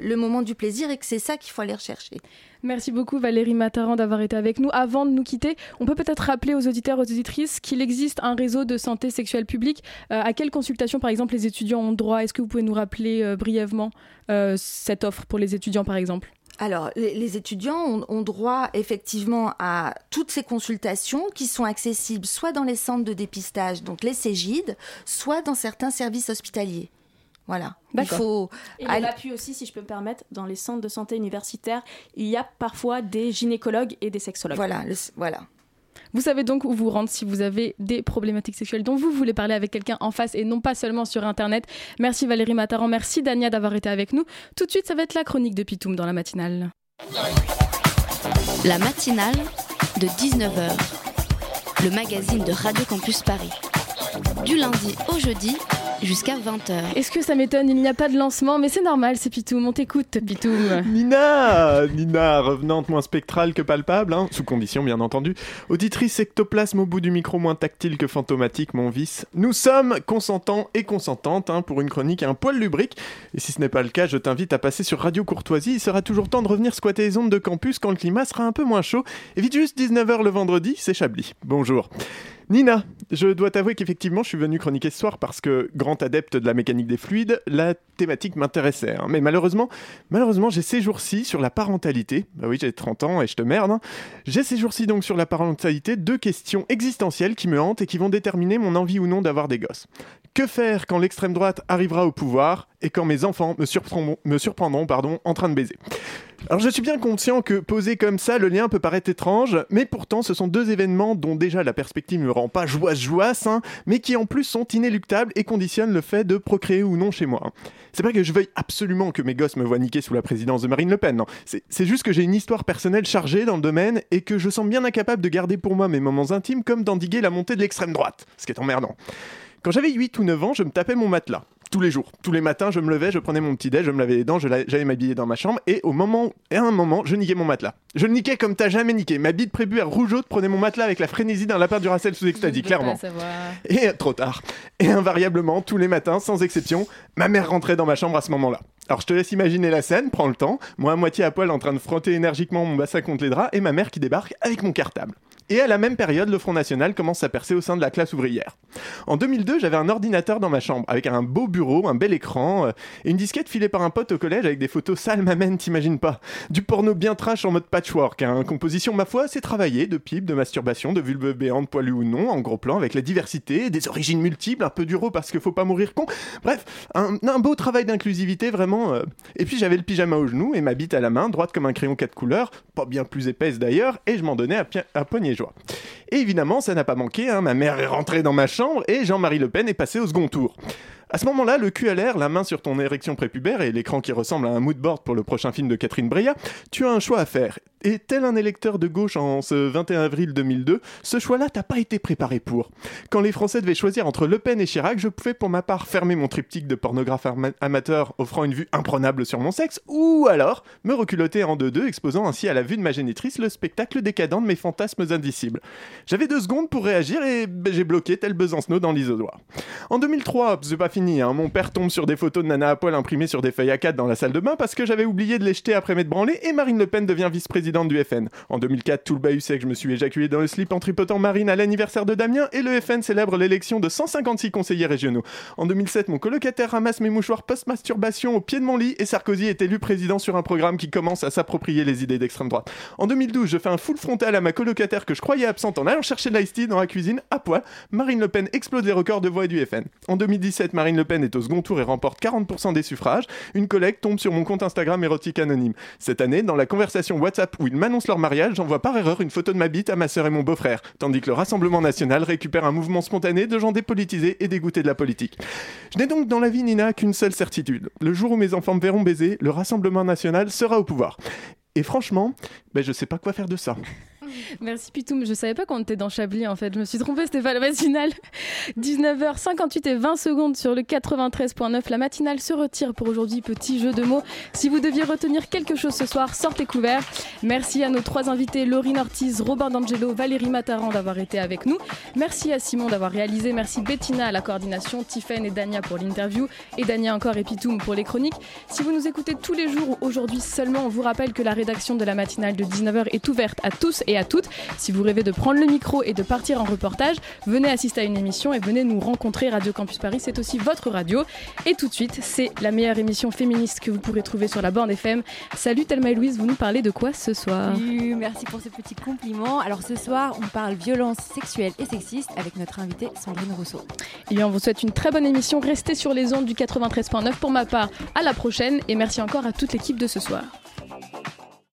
[SPEAKER 12] le moment du plaisir et que c'est ça qu'il faut aller rechercher.
[SPEAKER 2] Merci beaucoup Valérie Mataran d'avoir été avec nous. Avant de nous quitter, on peut peut-être rappeler aux auditeurs, aux auditrices qu'il existe un réseau de santé sexuelle publique. Euh, à quelle consultation, par exemple, les étudiants ont droit? Est-ce que vous pouvez nous rappeler euh, brièvement euh, cette offre pour les étudiants, par exemple?
[SPEAKER 12] Alors, les, les étudiants ont, ont droit effectivement à toutes ces consultations qui sont accessibles soit dans les centres de dépistage, donc les Cégides, soit dans certains services hospitaliers. Voilà. Il faut
[SPEAKER 11] Et
[SPEAKER 12] aller-
[SPEAKER 11] l'appui aussi, si je peux me permettre, dans les centres de santé universitaires, il y a parfois des gynécologues et des sexologues.
[SPEAKER 12] Voilà, voilà.
[SPEAKER 2] Vous savez donc où vous rendre si vous avez des problématiques sexuelles dont vous voulez parler avec quelqu'un en face et non pas seulement sur Internet. Merci Valérie Mataran, merci Dania d'avoir été avec nous. Tout de suite, ça va être la chronique de Pitoum dans la matinale.
[SPEAKER 1] La matinale de 19h, le magazine de Radio Campus Paris. Du lundi au jeudi jusqu'à 20h.
[SPEAKER 2] Est-ce que ça m'étonne Il n'y a pas de lancement, mais c'est normal, c'est Pitoum. On t'écoute, Pitoum.
[SPEAKER 14] Nina Nina, revenante moins spectrale que palpable, hein, sous condition bien entendu. Auditrice ectoplasme au bout du micro moins tactile que fantomatique, mon vice. Nous sommes consentants et consentantes hein, pour une chronique à un poil lubrique. Et si ce n'est pas le cas, je t'invite à passer sur Radio Courtoisie. Il sera toujours temps de revenir squatter les ondes de campus quand le climat sera un peu moins chaud. Et vite juste 19h le vendredi, c'est Chablis. Bonjour. Nina, je dois t'avouer qu'effectivement, je suis venu chroniquer ce soir parce que, grand adepte de la mécanique des fluides, la thématique m'intéressait. hein. Mais malheureusement, malheureusement, j'ai ces jours-ci sur la parentalité. Bah oui, j'ai 30 ans et je te merde. hein. J'ai ces jours-ci donc sur la parentalité deux questions existentielles qui me hantent et qui vont déterminer mon envie ou non d'avoir des gosses. Que faire quand l'extrême droite arrivera au pouvoir et quand mes enfants me surprendront, en train de baiser? Alors je suis bien conscient que posé comme ça, le lien peut paraître étrange, mais pourtant ce sont deux événements dont déjà la perspective ne me rend pas joie joasse, hein, mais qui en plus sont inéluctables et conditionnent le fait de procréer ou non chez moi. C'est pas que je veuille absolument que mes gosses me voient niquer sous la présidence de Marine Le Pen, non. C'est c'est juste que j'ai une histoire personnelle chargée dans le domaine et que je sens bien incapable de garder pour moi mes moments intimes comme d'endiguer la montée de l'extrême droite, ce qui est emmerdant. Quand j'avais 8 ou 9 ans, je me tapais mon matelas. Tous les jours. Tous les matins, je me levais, je prenais mon petit déj, je me lavais les dents, j'allais m'habiller dans ma chambre et au moment, et à un moment, je niquais mon matelas. Je le niquais comme t'as jamais niqué. Ma bite prébuère rougeaude prenait mon matelas avec la frénésie d'un lapin du Racel sous extasie, clairement. Et euh, trop tard. Et invariablement, tous les matins, sans exception, ma mère rentrait dans ma chambre à ce moment-là. Alors je te laisse imaginer la scène, prends le temps, moi à moitié à poil en train de frotter énergiquement mon bassin contre les draps et ma mère qui débarque avec mon cartable. Et à la même période, le Front National commence à percer au sein de la classe ouvrière. En 2002, j'avais un ordinateur dans ma chambre, avec un beau bureau, un bel écran, euh, et une disquette filée par un pote au collège avec des photos sales m'amène, t'imagines pas. Du porno bien trash en mode patchwork, hein, composition ma foi assez travaillée, de pipes, de masturbation, de vulve béante, poilue ou non, en gros plan, avec la diversité, des origines multiples, un peu duro parce qu'il faut pas mourir con. Bref, un, beau travail d'inclusivité, vraiment. euh. Et puis j'avais le pyjama au genou et ma bite à la main, droite comme un crayon quatre couleurs, pas bien plus épaisse d'ailleurs, et je m'en donnais à, à poignée Et évidemment, ça n'a pas manqué, hein, ma mère est rentrée dans ma chambre et Jean-Marie Le Pen est passé au second tour. À ce moment-là, le cul à l'air, la main sur ton érection prépubère et l'écran qui ressemble à un moodboard pour le prochain film de Catherine Breillat, tu as un choix à faire. Et tel un électeur de gauche en ce 21 avril 2002, ce choix-là t'as pas été préparé pour. Quand les Français devaient choisir entre Le Pen et Chirac, je pouvais pour ma part fermer mon triptyque de pornographe ama- amateur offrant une vue imprenable sur mon sexe, ou alors me reculoter en deux-deux, exposant ainsi à la vue de ma génitrice le spectacle décadent de mes fantasmes indicibles. J'avais deux secondes pour réagir et ben, j'ai bloqué tel Besancenot dans l'isoloir. En 2003, c'est pas hein, mon père tombe sur des photos de Nana à poil imprimées sur des feuilles A4 dans la salle de bain parce que j'avais oublié de les jeter après m'être branlé et Marine Le Pen devient vice-présidente du FN. En 2004, tout le bahut sait que je me suis éjaculé dans le slip en tripotant Marine à l'anniversaire de Damien et le FN célèbre l'élection de 156 conseillers régionaux. En 2007, mon colocataire ramasse mes mouchoirs post-masturbation au pied de mon lit et Sarkozy est élu président sur un programme qui commence à s'approprier les idées d'extrême droite. En 2012, je fais un full frontal à ma colocataire que je croyais absente en allant chercher de l'ice dans la cuisine à poil. Marine Le Pen explose les records de voix du FN. En 2017, Marine Le Pen est au second tour et remporte 40% des suffrages. Une collègue tombe sur mon compte Instagram érotique anonyme. Cette année, dans la conversation WhatsApp où ils m'annoncent leur mariage, j'envoie par erreur une photo de ma bite à ma sœur et mon beau-frère, tandis que le Rassemblement national récupère un mouvement spontané de gens dépolitisés et dégoûtés de la politique. Je n'ai donc dans la vie, Nina, qu'une seule certitude. Le jour où mes enfants me verront baiser, le Rassemblement national sera au pouvoir. Et franchement, ben, je sais pas quoi faire de ça.
[SPEAKER 2] Merci Pitoum, je savais pas qu'on était dans Chablis en fait, je me suis trompée, c'était pas la matinale. 19h58 et 20 secondes sur le 93.9, la matinale se retire pour aujourd'hui, petit jeu de mots. Si vous deviez retenir quelque chose ce soir, sortez couverts. Merci à nos trois invités, Laurine Ortiz, Robin D'Angelo, Valérie Mataran d'avoir été avec nous. Merci à Simon d'avoir réalisé, merci Bettina à la coordination, Tiffen et Dania pour l'interview, et Dania encore et Pitoum pour les chroniques. Si vous nous écoutez tous les jours ou aujourd'hui seulement, on vous rappelle que la rédaction de la matinale de 19h est ouverte à tous à toutes. Si vous rêvez de prendre le micro et de partir en reportage, venez assister à une émission et venez nous rencontrer. Radio Campus Paris, c'est aussi votre radio. Et tout de suite, c'est la meilleure émission féministe que vous pourrez trouver sur la bande FM. Salut Thelma et Louise, vous nous parlez de quoi ce soir?
[SPEAKER 15] Salut, merci pour ce petit compliment. Alors ce soir, on parle violence sexuelle et sexiste avec notre invitée Sandrine Rousseau.
[SPEAKER 2] Et bien, on vous souhaite une très bonne émission. Restez sur les ondes du 93.9 pour ma part. À la prochaine et merci encore à toute l'équipe de ce soir.